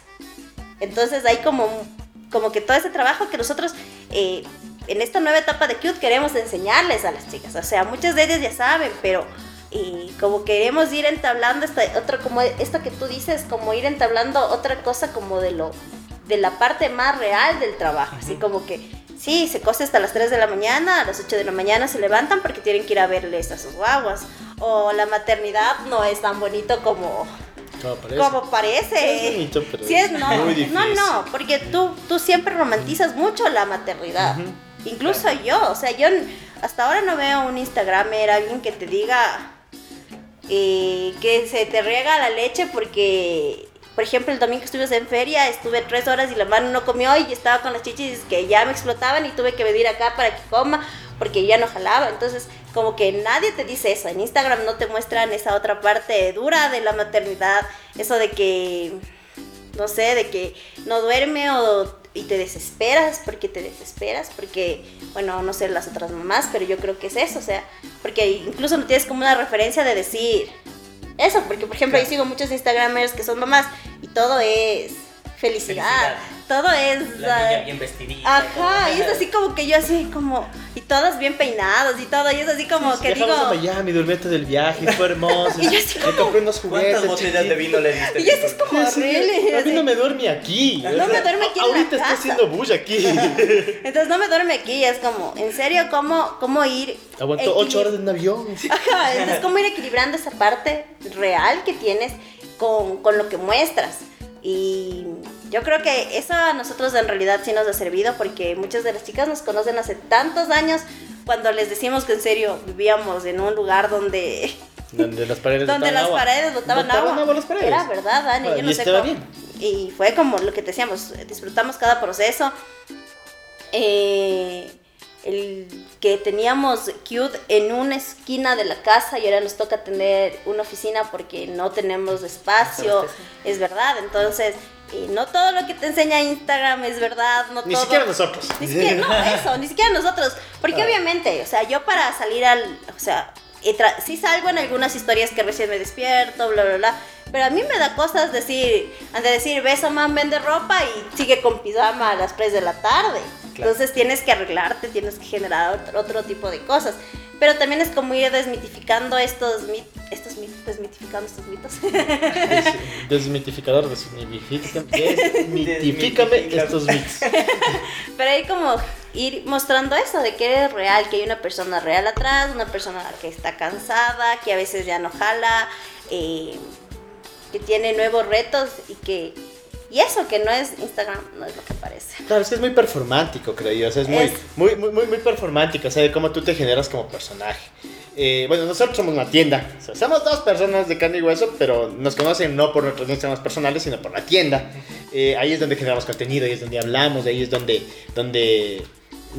Entonces hay como, como que todo ese trabajo que nosotros eh, en esta nueva etapa de Cute queremos enseñarles a las chicas. O sea, muchas de ellas ya saben, pero eh, como queremos ir entablando esta, otro, como esto que tú dices, como ir entablando otra cosa como de lo de la parte más real del trabajo. Así como que, sí, se cose hasta las 3 de la mañana, a las 8 de la mañana se levantan porque tienen que ir a verles a sus guaguas. O la maternidad no es tan bonito como, Como parece. como parece. Es bonito, pero Sí, es, no, muy difícil. no, no, porque tú, tú siempre romantizas mucho la maternidad. Incluso yo, o sea, yo hasta ahora no veo un Instagramer, alguien que te diga eh, que se te riega la leche porque, por ejemplo, el domingo que estuve en feria, estuve tres horas y la mano no comió y estaba con las chichis que ya me explotaban y tuve que venir acá para que coma porque ya no jalaba. Entonces, como que nadie te dice eso. En Instagram no te muestran esa otra parte dura de la maternidad, eso de que no sé, de que no duerme o y te desesperas porque te desesperas porque bueno no sé las otras mamás pero yo creo que es eso o sea porque incluso no tienes como una referencia de decir eso porque por ejemplo yo sigo muchos instagramers que son mamás y todo es felicidad, Felicidad. todo es La niña bien vestidita. Ajá, y es así como que yo así como, y todos bien peinados y todo, y es así como que digo, a Miami, dormí antes del viaje, fue hermoso. Y yo así Me compré unos juguetes. ¿Cuántas botellas de vino le diste? y yo así es como Sí, sí. A mí no me duerme aquí. No me duerme aquí Ahorita está haciendo bulla aquí. Entonces no me duerme aquí, es como, en serio, ¿cómo, cómo ir? Aguantó ocho horas en un avión. Ajá, entonces cómo ir equilibrando esa parte real que tienes con, con lo que muestras. Y yo creo que eso a nosotros en realidad sí nos ha servido porque muchas de las chicas nos conocen hace tantos años cuando les decimos que en serio vivíamos en un lugar donde, Donde las paredes donde botaban las agua. paredes botaban, agua. las paredes. Era verdad, Dani, yo no y sé cómo. bien. y fue como lo que te decíamos, disfrutamos cada proceso. Eh, el que teníamos Qt en una esquina de la casa y ahora nos toca tener una oficina porque no tenemos espacio, es verdad, entonces no todo lo que te enseña Instagram es verdad, no Ni todo. siquiera nosotros. Ni siquiera, no, eso, ni siquiera nosotros. Porque Ah. obviamente, o sea, yo para salir al. O sea, sí salgo en algunas historias que recién me despierto, bla, bla, bla. Pero a mí me da cosas decir, de decir, ves a man vende ropa y sigue con pijama a las 3 de la tarde. Claro. Entonces tienes que arreglarte, tienes que generar otro, otro tipo de cosas. Pero también es como ir desmitificando estos mitos, estos mitos, desmitificando estos mitos. Des- Desmitificador, desmitifica- desmitifícame Desmitifica. estos mitos. Pero hay como ir mostrando eso, de que es real, que hay una persona real atrás, una persona que está cansada, que a veces ya no jala, eh, que tiene nuevos retos y que... Y eso, que no es Instagram, no es lo que parece. Claro, es que es muy performático, creo yo. O sea, es muy, Es- muy, muy, muy, muy performático. O sea, de cómo tú te generas como personaje. Eh, bueno, nosotros somos una tienda. O sea, somos dos personas de carne y hueso, pero nos conocen no por nuestros Instagrams personales, sino por la tienda. Eh, ahí es donde generamos contenido, ahí es donde hablamos, ahí es donde, donde,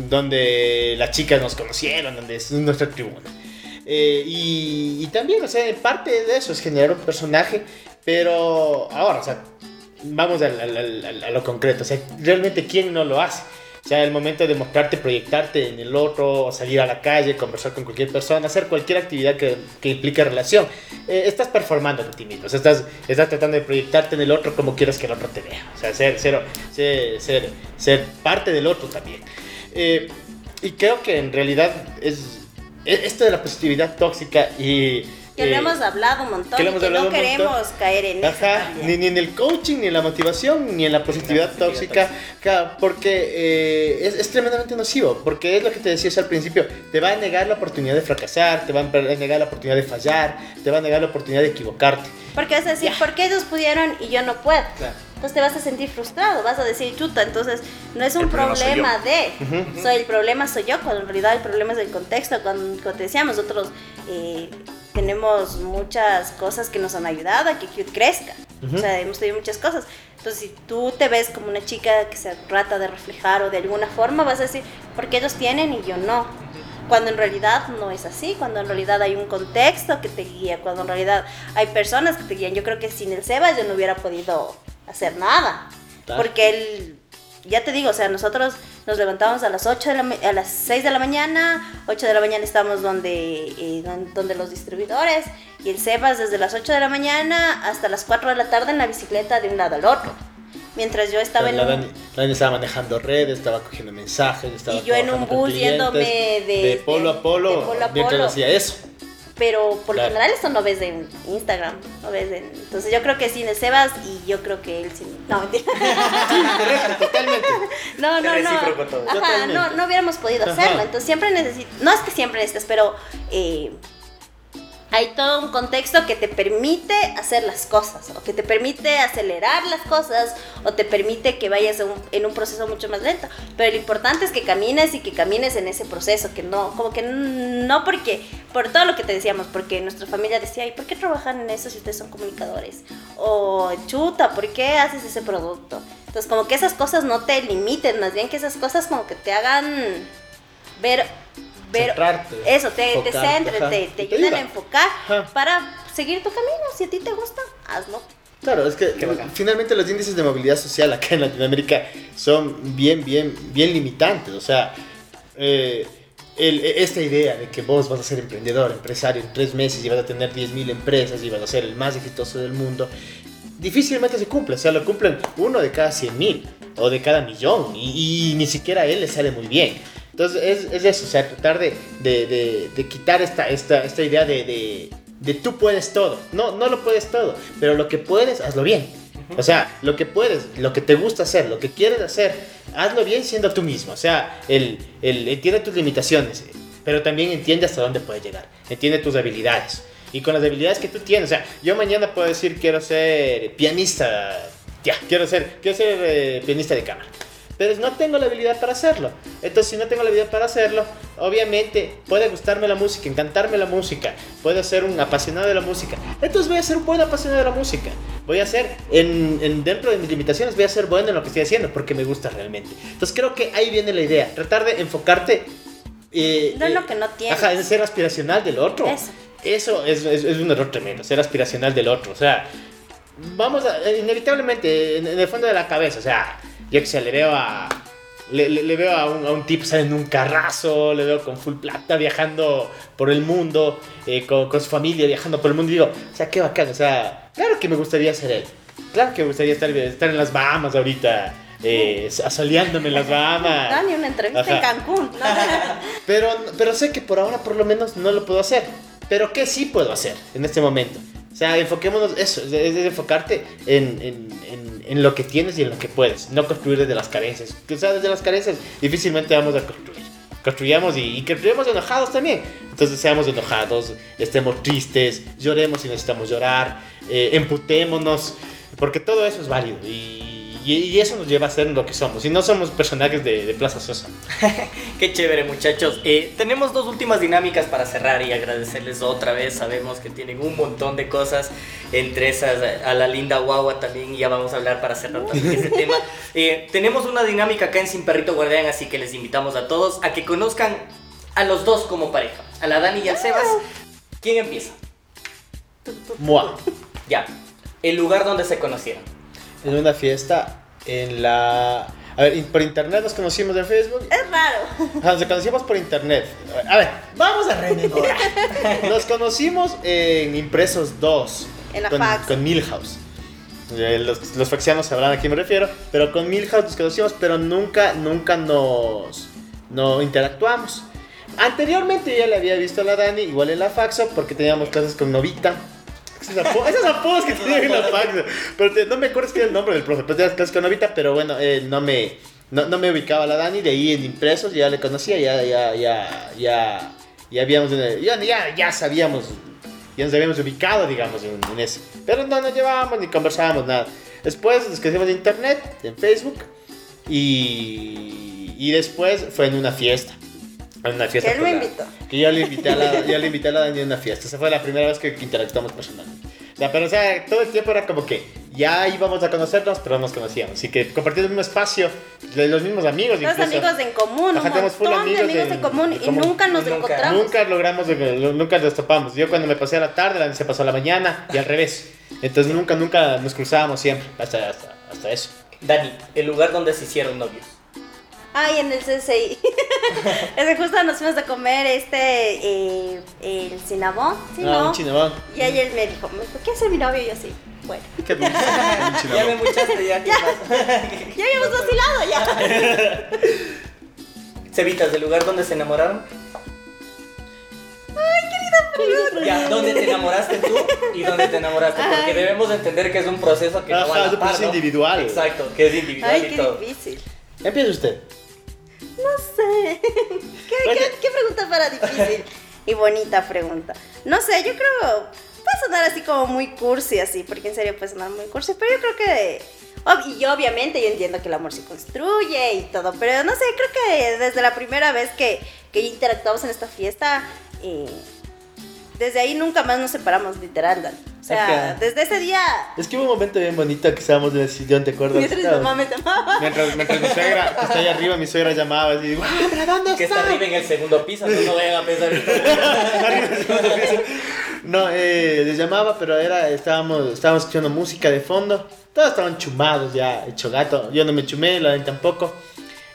donde las chicas nos conocieron, donde es nuestra tribuna. Eh, y, y también, o sea, parte de eso es generar un personaje, pero ahora, o sea, vamos al- al- al- a, lo concreto, o sea, realmente quién no lo hace. O sea, el momento de mostrarte, proyectarte en el otro, salir a la calle, conversar con cualquier persona, hacer cualquier actividad que, que implique relación. Eh, estás performando de ti mismo, o sea, estás, estás tratando de proyectarte en el otro como quieres que el otro te vea. O sea, ser, ser, ser, ser, ser parte del otro también. Eh, y creo que en realidad es, es esto de la positividad tóxica y... Que lo eh, hemos hablado un montón que lo y que no montón. queremos caer en eso Ajá, también. ni, ni en el coaching, ni en la motivación, ni en la positividad positividad tóxica, ca- porque eh, es, es tremendamente nocivo, porque es lo que te decías al principio, te va a negar la oportunidad de fracasar, te va a negar la oportunidad de fallar, te va a negar la oportunidad de equivocarte. Porque vas a decir, ¿por qué ellos pudieron y yo no puedo? Claro. Entonces te vas a sentir frustrado, vas a decir, chuta, entonces no es un El problema soy problema de, soy el problema soy yo, cuando en realidad el problema es el contexto, cuando, como te decíamos, nosotros eh, tenemos muchas cosas que nos han ayudado a que Cute crezca, o sea, hemos tenido muchas cosas. Entonces, si tú te ves como una chica que se trata de reflejar o de alguna forma, vas a decir, ¿por qué ellos tienen y yo no? Cuando en realidad no es así, cuando en realidad hay un contexto que te guía, cuando en realidad hay personas que te guían. Yo creo que sin el Sebas yo no hubiera podido hacer nada. Porque él, ya te digo, o sea, nosotros nos levantamos a las 8 de la, a las 6 de la mañana, 8 de la mañana estamos donde, eh, don- donde los distribuidores, y el Sebas desde las 8 de la mañana hasta las 4 de la tarde en la bicicleta de un lado al otro. Mientras yo estaba en la, un... Dani, la Dani estaba manejando redes, estaba cogiendo mensajes, estaba Y yo en un bus yéndome de- de polo a polo, de polo a mientras polo. hacía eso. Pero por lo Claro. general eso no ves en Instagram, no ves en... Entonces yo creo que sin el Sebas y yo creo que él sin... No, mentira. Correcto, totalmente. No, no, no. Ajá, no, no hubiéramos podido Ajá. hacerlo. Entonces siempre necesitas, no es que siempre necesites, pero eh, hay todo un contexto que te permite hacer las cosas, o que te permite acelerar las cosas, o te permite que vayas en un, en un proceso mucho más lento. Pero lo importante es que camines y que camines en ese proceso, que no, como que no porque, por todo lo que te decíamos, porque nuestra familia decía, ¿y por qué trabajan en eso si ustedes son comunicadores? O chuta, ¿por qué haces ese producto? Entonces, como que esas cosas no te limiten, más bien que esas cosas como que te hagan ver, ver Centrarte, eso, te, te ajá, te, te ayudan a enfocar Ajá. para seguir tu camino. Si a ti te gusta, hazlo. Claro, es que finalmente los índices de movilidad social acá en Latinoamérica son bien, bien, bien limitantes. O sea, eh, el- esta idea de que vos vas a ser emprendedor, empresario en tres meses y vas a tener 10.000 empresas y vas a ser el más exitoso del mundo, difícilmente se cumple. O sea, lo cumplen uno de cada 100.000 o de cada millón y, y ni siquiera a él le sale muy bien. Entonces es, es eso, o sea, tratar de, de- de- de quitar esta, esta, esta idea de, de, tú puedes todo. No, no lo puedes todo, pero lo que puedes, hazlo bien. O sea, lo que puedes, lo que te gusta hacer, lo que quieres hacer, hazlo bien siendo tú mismo. O sea, el, el, entiende tus limitaciones, pero también entiende hasta dónde puedes llegar. Entiende tus habilidades. Y con las habilidades que tú tienes, o sea, yo mañana puedo decir quiero ser pianista, ya, quiero ser, quiero ser eh, pianista de cámara. Pero no tengo la habilidad para hacerlo. Entonces, si no tengo la habilidad para hacerlo, obviamente puede gustarme la música, encantarme la música, puedo ser un apasionado de la música. Entonces, voy a ser un buen apasionado de la música. Voy a ser, en, en- dentro de mis limitaciones, voy a ser bueno en lo que estoy haciendo porque me gusta realmente. Entonces, creo que ahí viene la idea, tratar de enfocarte. eh, No en eh, lo que no tienes. Ajá, en ser aspiracional del otro. Eso. Eso es, es- es un error tremendo, ser aspiracional del otro. O sea, vamos a, eh, inevitablemente, en, en el fondo de la cabeza, o sea, yo que sé, le veo a. Le, le- le veo a un, a un tipo sale en un carrazo, le veo con full plata viajando por el mundo, eh, con, con su familia viajando por el mundo y digo, o sea, qué bacán, o sea, claro que me gustaría ser él, claro que me gustaría estar, estar en las Bahamas ahorita, eh, asoleándome en las Bahamas. Dani, una entrevista Ajá. en Cancún. ¿no? Pero, pero sé que por ahora por lo menos no lo puedo hacer. Pero ¿qué sí puedo hacer en este momento? O sea, enfoquémonos, eso, es, enfocarte en, en, en, en lo que tienes y en lo que puedes, no construir desde las carencias. O sea, desde las carencias difícilmente vamos a construir. Construyamos y, y construyamos enojados también. Entonces seamos enojados, estemos tristes, lloremos si necesitamos llorar, eh, emputémonos, porque todo eso es válido y, y, y eso nos lleva a ser lo que somos. Y no somos personajes de, de Plaza Sosa. Qué chévere muchachos. Eh, tenemos dos últimas dinámicas para cerrar y agradecerles otra vez. Sabemos que tienen un montón de cosas, entre esas a la linda guagua también, y ya vamos a hablar para cerrar también ese tema. Eh, tenemos una dinámica acá en Sin Perrito Guardián, así que les invitamos a todos a que conozcan a los dos como pareja, a la Dani y al Sebas. ¿Quién empieza? Mua. Ya, el lugar donde se conocieron. En una fiesta en la... A ver, por internet nos conocimos en Facebook. Es raro. Ajá, Nos conocimos por internet. A ver, vamos a rememorar. Nos conocimos en Impresos 2. En la con, fax. Con Milhouse. Eh, Los, los faxianos sabrán a quién me refiero. Pero con Milhouse nos conocimos, pero nunca, nunca nos no interactuamos. Anteriormente yo ya le había visto a la Dani, igual en la Faxo, porque teníamos clases con Novita. Esos apodos, esos apodos que tenían en la Faxo. Pero te- no me acuerdo qué era el nombre del profe, teníamos clases con Novita, pero bueno, eh, no me... No, no me ubicaba la Dani, de ahí en impresos ya le conocía, ya, ya, ya, ya, ya habíamos, ya, ya, ya sabíamos, ya nos habíamos ubicado, digamos, en, en eso. Pero no nos llevábamos ni conversábamos nada. Después nos conocimos en internet, en Facebook, y, y después fue en una fiesta. En una fiesta. Que él me la- invitó. Que yo le invité a la, yo le invité a la Dani a una fiesta. Esa fue la primera vez que, interactuamos personalmente. O sea, pero o sea, todo el tiempo era como que ya íbamos a conocernos, pero no nos conocíamos. Así que compartiendo el mismo espacio, de los mismos amigos. Los incluso. amigos en común, Ajá, un tenemos full montón de amigos amigos de- en común y común. nunca nos Nunca. encontramos. Nunca logramos, nunca nos topamos. Yo cuando me pasé a la tarde, la Dani se pasó a la mañana y al revés. Entonces nunca, nunca nos cruzábamos siempre, hasta, hasta, hasta eso. Dani, el lugar donde se hicieron novios. Ay, en el CCI. es que justo nos fuimos a comer este, eh, el Cinnabon, ¿sí, Ah, no? un chinabón. Y ayer me dijo, me dijo, ¿qué hace mi novio? Y yo así, bueno. Qué dulce. Un Ya me muchaste, ya. ¿qué más? Ya habíamos vacilado ya. Cevitas, ¿del lugar donde se enamoraron? Ya, ¿dónde te enamoraste tú y dónde te enamoraste? Porque Ay. debemos entender que es un proceso que Ajá, no va a es la un par, proceso ¿no? individual. Exacto, que es individual Ay, y qué todo. difícil. Empieza usted. No sé. ¿Qué, pregunta para difícil? Y bonita pregunta. No sé, yo creo. Puede sonar así como muy cursi, así, porque en serio puede sonar muy cursi, pero yo creo que. ob- y obviamente yo entiendo que el amor se construye y todo, pero no sé, creo que desde la primera vez que, que interactuamos en esta fiesta, eh, desde ahí nunca más nos separamos, literal, Dan. O sea, Ajá. desde ese día. Es que hubo un momento bien bonito que estábamos en el sillón, ¿te acuerdas? Mientras mi mamá me llamaba. Mientras, mientras mi suegra, que está ahí arriba, mi suegra llamaba y digo, ¡ah, pero ¿dónde Que está está? arriba en el segundo piso, no lo vayan a pensar. Arriba del segundo piso. No, eh, les llamaba, pero era, estábamos, estábamos escuchando música de fondo. Todos estaban chumados ya, hecho gato. Yo no me chumé, la ven tampoco.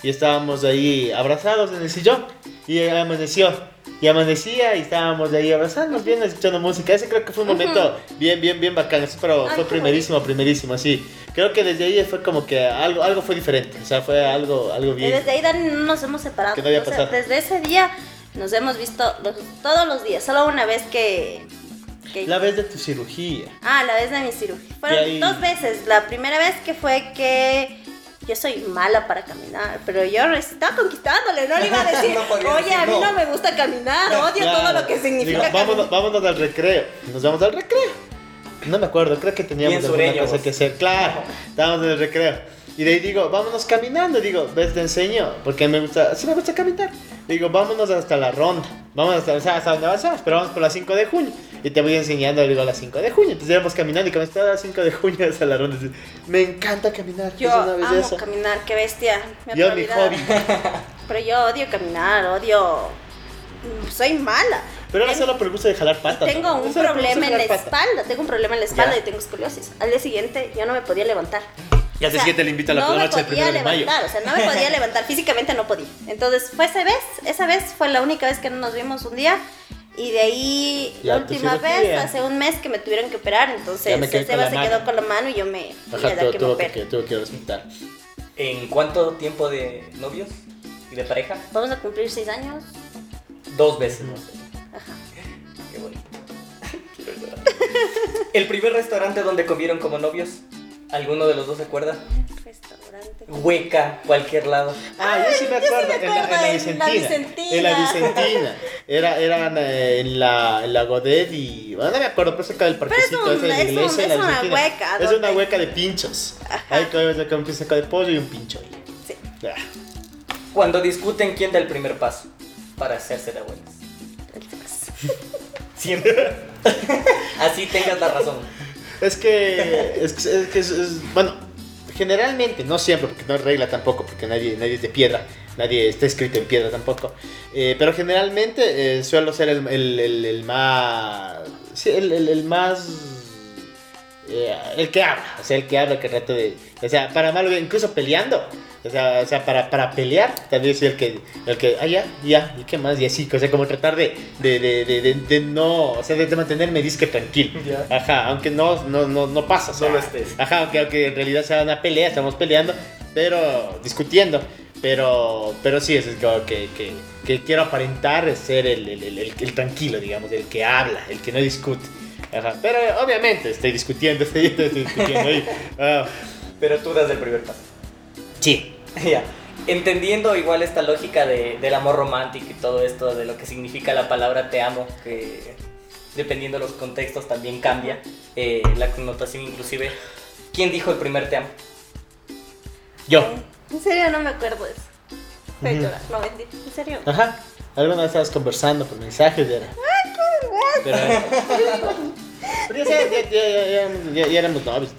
Y estábamos ahí abrazados en el sillón. Y amaneció. Y amanecía y estábamos ahí abrazándonos, bien escuchando música. Ese creo que fue un momento bien, bien, bien bacán. Eso, pero Ay, fue primerísimo, primerísimo, así. Creo que desde ahí fue como que algo, algo fue diferente. O sea, fue algo, algo Y bien. desde ahí Dani, no nos hemos separado. Que no había O sea, pasado. desde ese día nos hemos visto los- todos los días. Solo una vez que. La vez de tu cirugía. Ah, la vez de mi cirugía. Fueron Y ahí- dos veces. La primera vez que fue que. Yo soy mala para caminar, pero yo estaba conquistándole, no le iba a decir, No oye, decir a mí no". no me gusta caminar, odio Claro. todo lo que significa Digo, vámonos, vámonos al recreo. Nos vamos al recreo. No me acuerdo, creo que teníamos alguna cosa vos. que hacer. Claro, estábamos en el recreo. Y de ahí digo, vámonos caminando. Digo, ves, te enseño. Porque me gusta, sí me gusta caminar. Digo, vámonos hasta la ronda. Vamos hasta, o sea, hasta donde avanzamos, pero vamos por la 5 de junio. Y te voy enseñando, digo, a las 5 de junio. Entonces íbamos caminando y como estaba a las 5 de junio hasta la ronda. Me encanta caminar. Yo es una amo belleza. caminar, qué bestia. Mi Yo, mi hobby. Pero yo odio caminar, odio. Soy mala. Pero ahora solo por el gusto de jalar patas. Tengo ¿no? un el problema en la patas. espalda. Tengo un problema en la espalda Ya. y tengo escoliosis. Al día siguiente yo no me podía levantar. Y al día siguiente le invito a la no noche del primero de mayo. levantar, o sea, no me podía levantar, físicamente no podía. Entonces fue esa vez, esa vez fue la única vez que no nos vimos un día. Y de ahí, Ya, la última vez, hace un mes que me tuvieron que operar, entonces Seba se mano. quedó con la mano y yo me Ajá, tuvo, que tuvo que, tuvo que hospital. ¿En cuánto tiempo de novios y de pareja? Vamos a cumplir seis años. Dos veces, no sé. Ajá. Qué bonito. Quiero llorar. ¿El primer restaurante donde comieron como novios? ¿Alguno de los dos se acuerda? Restaurante. Hueca, cualquier lado. Ah, yo sí me yo sí acuerdo, me en, la, en acuerdo, la en Vicentina. la Vicentina. En la Vicentina. Era, eran eh, en la, en la Godet y. Bueno, no me acuerdo, pero cerca del parquecito un- ese de la es un- iglesia. en la es una Vicentina. hueca, Es una hueca de pinchos. Ajá. Ahí comes un saco de pollo y un pincho ahí. Sí. Ah. Cuando discuten quién da el primer paso para hacerse de Sebas. Siempre. Así tengas la razón. Es que. Es que, es, que bueno, generalmente, no siempre, porque no es regla tampoco, porque nadie, nadie es de piedra, nadie está escrito en piedra tampoco. eh, pero generalmente eh, suelo ser el, el, el, más. El más. eh, el que habla, o sea, el que habla, que trata de. O sea, para malo, incluso peleando. O sea, o sea para, para pelear, también soy el que, el que, ah, ya, ya, y qué más, y así, o sea, como tratar de, de, de, de, de- no, o sea, de, mantenerme disque tranquilo. Ya. Ajá, aunque no, no, no, no pasa. o sea, No lo estés. Ajá, aunque, aunque en realidad sea una pelea, estamos peleando, pero discutiendo. Pero, pero sí, eso es como que, que, que quiero aparentar ser el, el, el, el- tranquilo, digamos, el que habla, el que no discute. Ajá, pero obviamente estoy discutiendo, estoy, estoy discutiendo. Ah, Pero tú das el primer paso. Sí. Ya. Entendiendo igual esta lógica de- del amor romántico y todo esto, de lo que significa la palabra te amo, que dependiendo de los contextos también cambia eh, la connotación inclusive. ¿Quién dijo el primer te amo? Yo. En serio, no me acuerdo eso. Fue Ujú. llorar, no mentira. En serio. Ajá. Alguna vez estabas conversando por mensajes y era. Pero, pero ya, ya, ya, ya- ya- ya- ya éramos novios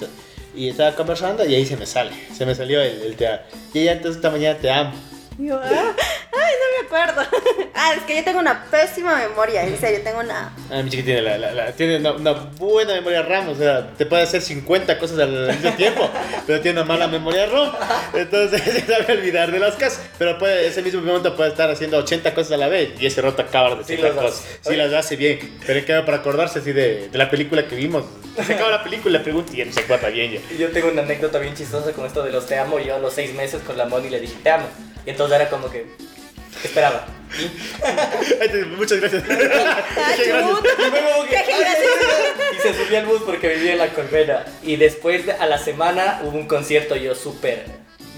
y estaba conversando y ahí se me sale. Se me salió el, el te amo. Y ya entonces esta mañana te amo. Y yo, ah, ay, no me acuerdo. Ah, es que yo tengo una pésima memoria, en serio, tengo una. Ah, mi chiqui tiene, la, la- la- tiene una, una buena memoria RAM, o sea, te puede hacer 50 cosas al mismo tiempo, pero tiene una mala memoria ROM, entonces se sabe olvidar de las cosas, pero puede, ese mismo momento puede estar haciendo 80 cosas a la vez y ese rato acaba de Sí decir las las cosas, sí las hace bien, pero cambio para acordarse así de, de la película que vimos, se acaba la película, pregunta y ya no se acuerda bien ya. Yo tengo una anécdota bien chistosa con esto de los te amo. Yo a los seis meses con la Moni le dije te amo. Y entonces era como que esperaba. Muchas gracias. Muchas gracias. chuta. Y se subió al bus porque vivía en la colmena. Y después, de- a la semana, hubo un concierto yo súper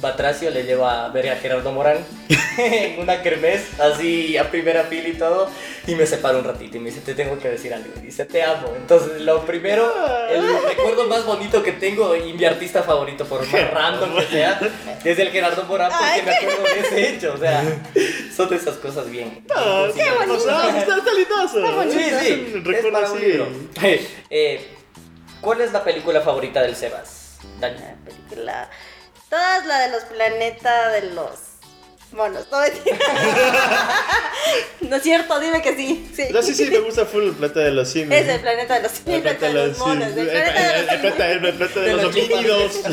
batracio. Le llevo a ver a Gerardo Morán en una kermés, así a primera fila y todo. Y me separo un ratito y me dice, te tengo que decir algo. Y dice, te amo. Entonces, lo primero, el recuerdo más bonito que tengo y mi artista favorito, por más random que sea, es el Gerardo Morán porque Ay, me acuerdo de ese hecho. O sea, son de esas cosas bien. Ah, qué bonito. Está, está lindoso. Está bonito. Sí, sí, recuerdo es para un así. libro. Eh, ¿Cuál es la película favorita del Sebas? Dani. La película. Todas la de los planetas de los monos. No, no es cierto, dime que sí. sí. No, sí, sí, me gusta full el plata de los simios. Es el planeta de los El planeta de los monos. El planeta de los el plata de los homínidos. No,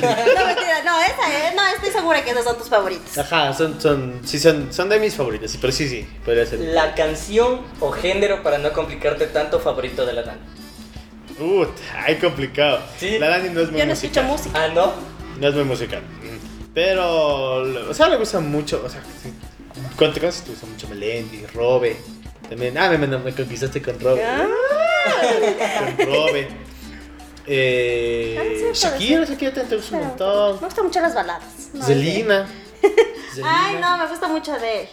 mentira, no, esa es. No, estoy segura que esos son tus favoritos. Ajá, son, son, sí, son, son de mis favoritos, sí, pero sí, sí, podría ser. La canción o género para no complicarte tanto favorito de la Dani. Puta, ay, complicado. Sí. La Dani no es muy Yo no escucho musical. música. Ah, ¿no? No es muy musical. Pero, o sea, le gusta mucho, o sea, sí. ¿cuánto te conoces? Te gusta mucho Melendi, Robe. También, ah, me, conquistaste con Robe. Ah. Con Robe. Eh, Ah, puede Shakira, Shakira te gusta un montón. Me gustan mucho las baladas. No, Zelina. Ay, no, me gusta mucho de él.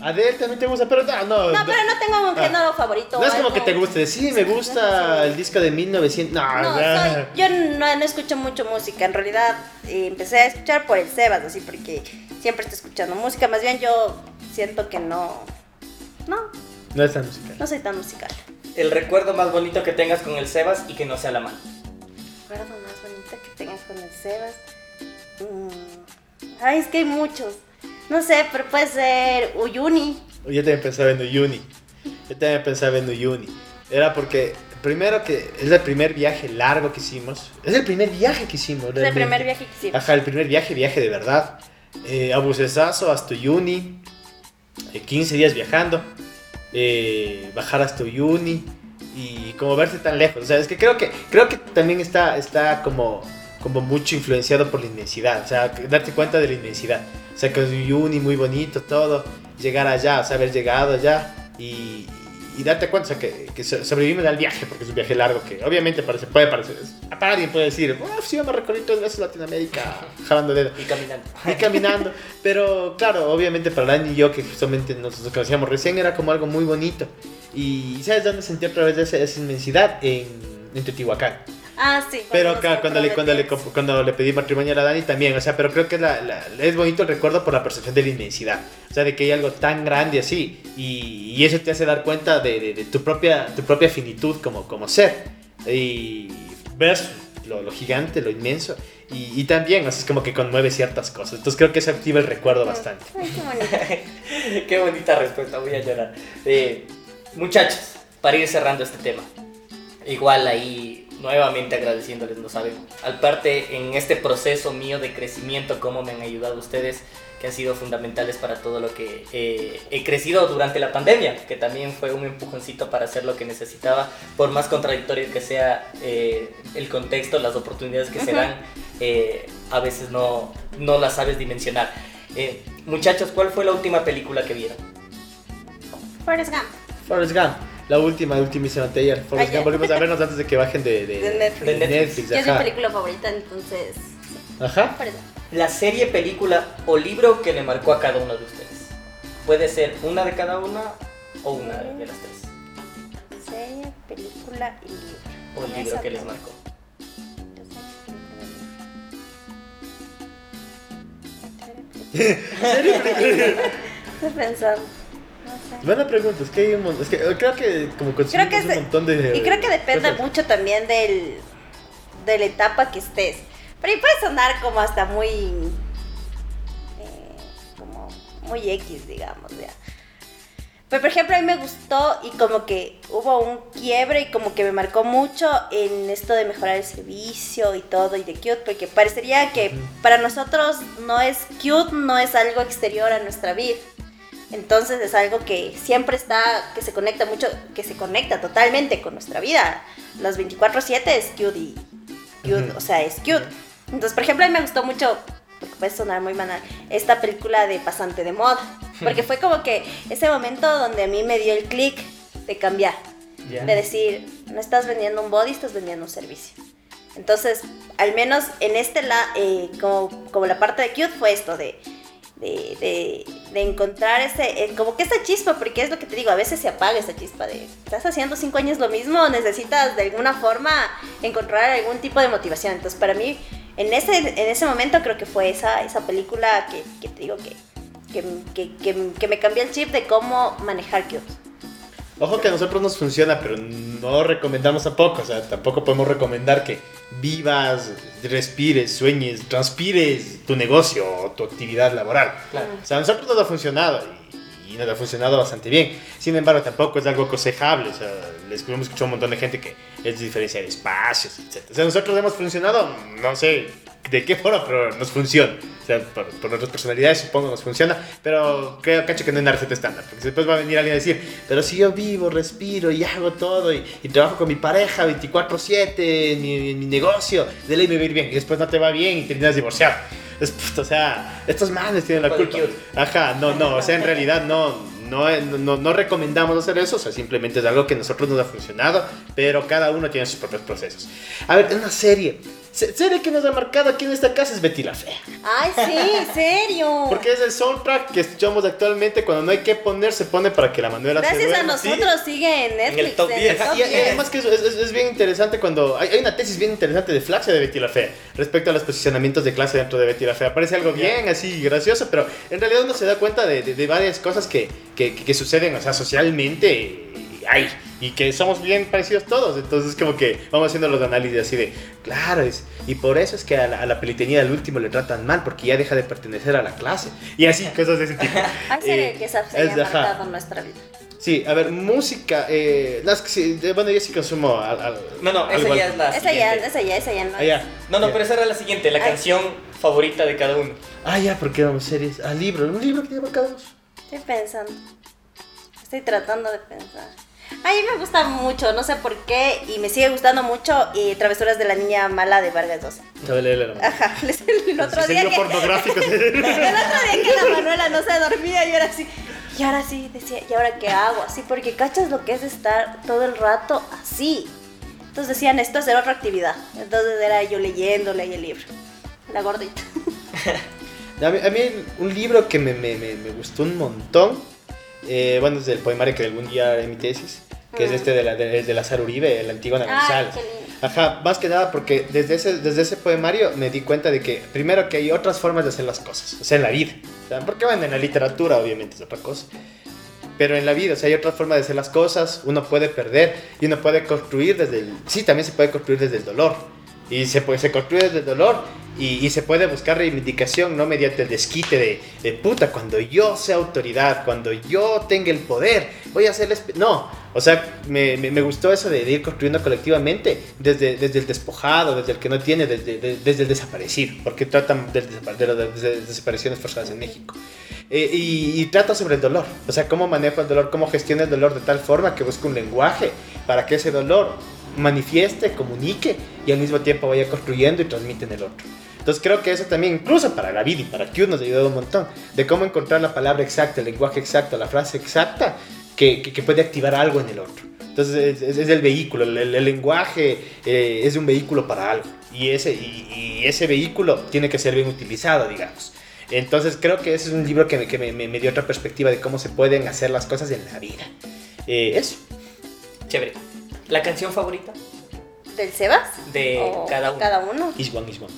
Adele también te gusta, pero no, no. No, pero no tengo un Ah. género favorito. No es como algo. que te guste, sí, me gusta el disco de 1900. No, No, soy- yo no, no escucho mucho música. En realidad eh, empecé a escuchar por el Sebas, así, porque siempre estoy escuchando música. Más bien yo siento que no. No, No es tan musical. no soy tan musical. El recuerdo más bonito que tengas con el Sebas y que no sea la mano. recuerdo más bonito que tengas con el Sebas. Mm, Ay, es que hay muchos. No sé, pero puede ser Uyuni. Yo también pensaba en Uyuni. Yo también pensaba en Uyuni. Era porque, primero que es el primer viaje largo que hicimos. Es el primer viaje que hicimos. Es el primer viaje que hicimos. Ajá, el primer viaje, viaje de verdad. Eh, a Bucesazo hasta Uyuni. eh, 15 días viajando. eh, bajar hasta Uyuni. Y como verse tan lejos. O sea, es que creo que, creo que también está, está como, como mucho influenciado por la inmensidad. O sea, darte cuenta de la inmensidad. O sea, que Uyuni muy bonito, todo. Llegar allá, o sea, haber llegado allá. Y, y darte cuenta, o sea, que, que so- sobrevivimos al viaje, porque es un viaje largo que obviamente parece, puede parecer. Para alguien puede decir, oh, sí, vamos a recorrer tres veces Latinoamérica, jalando dedo Y caminando. y caminando. Pero claro, obviamente para Dani y yo, que justamente nos, nos conocíamos recién, era como algo muy bonito. Y ¿sabes dónde sentí otra vez esa, esa inmensidad? En, en Teotihuacán. Ah, sí. Pero acá, cuando, le, cuando, le, cuando le pedí matrimonio a la Dani también, o sea, pero creo que la- la- es bonito el recuerdo por la percepción de la inmensidad. O sea, de que hay algo tan grande así. Y, y eso te hace dar cuenta de, de- de tu, propia, tu propia finitud como, como ser. Y ves lo, lo gigante, lo inmenso. Y, y también, o sea, es como que conmueve ciertas cosas. Entonces creo que eso activa el recuerdo bastante. Ay, qué bonito. Qué bonita respuesta, voy a llorar. Eh, muchachos, para ir cerrando este tema, igual ahí nuevamente agradeciéndoles, no saben, al parte en este proceso mío de crecimiento, cómo me han ayudado ustedes, que han sido fundamentales para todo lo que eh, he crecido durante la pandemia, que también fue un empujoncito para hacer lo que necesitaba, por más contradictorio que sea eh, el contexto, las oportunidades que se Ujú. dan, eh, a veces no, no las sabes dimensionar. Eh, muchachos, ¿cuál fue la última película que vieron? Forrest Gump. Forrest Gump, la última, ultimísima ayer. Forrest. Gump, volvimos a vernos antes de que bajen de, de, De Netflix. De Netflix. Es mi película favorita, entonces. Ajá. La serie, película o libro que le marcó a cada uno de ustedes. Puede ser una de cada una o una de las tres. Serie, película y libro. O el libro que les marcó. Estoy pensando. Buena pregunta, es que hay un montón. Es que eh, creo que como Creo que un montón de. Y creo que depende cosas. mucho también del, de la etapa que estés. Pero ahí puede sonar como hasta muy. eh, como muy X, digamos, ya. Pero por ejemplo, a mí me gustó y como que hubo un quiebre y como que me marcó mucho en esto de mejorar el servicio y todo y de cute, porque parecería que para nosotros no es cute, no es algo exterior a nuestra vida. Entonces es algo que siempre está, que se conecta mucho, que se conecta totalmente con nuestra vida. Las 24/7 es cute y cute, o sea, es cute. Entonces, por ejemplo, a mí me gustó mucho, porque puede sonar muy banal, esta película de Pasante de Moda. Porque fue como que ese momento donde a mí me dio el clic de cambiar. De decir, no estás vendiendo un body, estás vendiendo un servicio. Entonces, al menos en este lado, como, como la parte de cute fue esto de, de, de- de encontrar ese, eh, como que esa chispa, porque es lo que te digo, a veces se apaga esa chispa de, estás haciendo cinco años lo mismo, necesitas de alguna forma encontrar algún tipo de motivación. Entonces, para mí, en ese, en ese momento creo que fue esa, esa película que, que te digo que, que, que, que- me cambió el chip de cómo manejar cute. Ojo que a nosotros nos funciona, pero no recomendamos tampoco. O sea, tampoco podemos recomendar que vivas, respires, sueñes, transpires tu negocio o tu actividad laboral. Claro. O sea, a nosotros nos ha funcionado y, y nos ha funcionado bastante bien. Sin embargo, tampoco es algo aconsejable. O sea, les hemos escuchado un montón de gente que es diferenciar espacios, etc. O sea, nosotros hemos funcionado, no sé de qué forma, pero nos funciona. O sea, por, por nuestras personalidades supongo nos funciona, pero creo, cacho, que no hay una receta estándar. Porque después va a venir alguien a decir, pero si yo vivo, respiro y hago todo y, y trabajo con mi pareja 24/7 en mi, en mi negocio, de ley me va a ir bien. Y después no te va bien y terminas divorciado. Es, puta, o sea, estos manes tienen la Culpa. Ajá, no, no, o sea, en realidad no, no, no, no recomendamos hacer eso, o sea, simplemente es algo que a nosotros nos ha funcionado, pero cada uno tiene sus propios procesos. A ver, una serie. Se- serie que nos ha marcado aquí en esta casa es Betty la Fea. Ay, sí, serio. Porque es el soundtrack que escuchamos actualmente cuando no hay que poner, se pone para que la Manuela se Gracias a duerma, ¿sí? nosotros sigue en Netflix. top en 10. top Y, y 10. además que es, es- es bien interesante cuando... Hay, hay una tesis bien interesante de Flaxia de Betty la Fea respecto a los posicionamientos de clase dentro de Betty la Fea. Parece algo bien así gracioso, pero en realidad uno se da cuenta de, de- de varias cosas que, que, que suceden, o sea, socialmente. Y- Ay, y que somos bien parecidos todos, entonces como que vamos haciendo los análisis así de, claro, es, y por eso es que a la, a la pelitenía del último le tratan mal, porque ya deja de pertenecer a la clase, y así, cosas de ese tipo. Hay serie Eh, que se es marcado en nuestra vida. Sí, a ver, música. Eh, no, es que sí, de- bueno, yo sí consumo. Al, al- No, no, esa ya al- es la Esa ya, siguiente. esa ya, esa ya no. Ah, ya. No, no, Ya. pero esa era la siguiente, la Ay. canción favorita de cada uno. Ah, ya, porque vamos series. Ah, libro. Un libro que lleva cada uno. Estoy pensando. Estoy tratando de pensar. A mí me gusta mucho, no sé por qué, y me sigue gustando mucho eh, Travesuras de la Niña Mala de Vargas Llosa. Ajá, el otro día que, pornográfico. el otro día que la Manuela no se dormía y ahora así. Y ahora sí, decía, ¿y ahora qué hago? Así, porque cachas lo que es estar todo el rato así. Entonces decían, esto hacer otra actividad. Entonces era yo leyendo, leí el libro. La gordita. a, mí, a mí un libro que me, me, me, me gustó un montón. Eh, bueno, es del poemario que algún día haré mi tesis. Que es Mm. este de, la, de, de Lazar Uribe, el antiguo lindo. Ajá, más que nada porque desde ese, desde ese poemario me di cuenta de que, primero, que hay otras formas de hacer las cosas, o sea, en la vida. O sea, porque bueno, en la literatura obviamente es otra cosa. Pero en la vida, o sea, hay otra forma de hacer las cosas, uno puede perder y uno puede construir desde el... Sí, también se puede construir desde el dolor. Y se, puede, se construye desde el dolor y, y se puede buscar reivindicación, no mediante el desquite de, de puta, cuando yo sea autoridad, cuando yo tenga el poder, voy a hacerles... No, o sea, me, me, me gustó eso de, ir construyendo colectivamente desde, desde el despojado, desde el que no tiene, desde, de- desde el desaparecido, porque tratan de, las de- desapariciones forzadas en México. Eh, y, y trata sobre el dolor, o sea, cómo manejo el dolor, cómo gestiono el dolor de tal forma que busque un lenguaje para que ese dolor manifieste, comunique y al mismo tiempo vaya construyendo y transmite en el otro. Entonces creo que eso también, incluso para la vida y para Q nos ha ayudado un montón, de cómo encontrar la palabra exacta, el lenguaje exacto, la frase exacta que, que- que puede activar algo en el otro. Entonces es, es- el vehículo, el, el- lenguaje eh, es un vehículo para algo y ese, y, y ese vehículo tiene que ser bien utilizado, digamos. Entonces creo que ese es un libro que, me, que me- me dio otra perspectiva de cómo se pueden hacer las cosas en la vida. Eh, eso. Chévere. ¿La canción favorita? ¿Del Sebas? De ¿O cada uno. Cada uno. Is one, is one.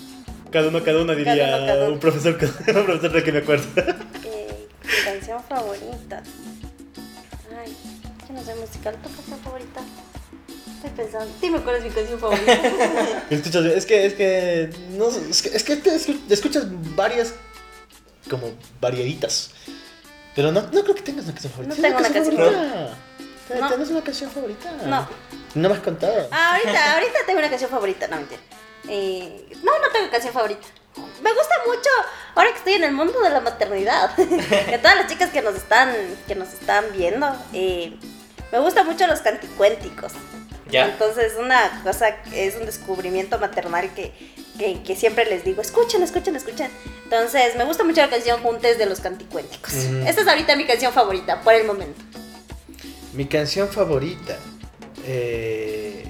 Cada uno, cada uno diría Cada uno, cada uno. un profesor, un profesor del que me acuerdo. Eh, mi canción favorita. Ay, yo no sé musical. ¿Tu canción favorita? Estoy pensando. Dime cuál es mi canción favorita. Escuchas, es que, es que, no, es que, es que te escu- escuchas varias, como variaditas. Pero no, no creo que tengas una canción favorita. No tengo una canción favorita. ¿Te- No. ¿Tienes una canción favorita? No. No me has contado. Ah, ahorita, ahorita tengo una canción favorita. No, mentira. Eh, no, no tengo canción favorita. Me gusta mucho, ahora que estoy en el mundo de la maternidad, que todas las chicas que nos están, que nos están viendo, eh, me gustan mucho los canticuénticos. Ya. Entonces, una cosa, es un descubrimiento maternal que, que, que siempre les digo, escuchen, escuchen, escuchen. Entonces, me gusta mucho la canción Juntes de los Canticuénticos. Ujú. Esta es ahorita mi canción favorita, por el momento. Mi canción favorita. Eh...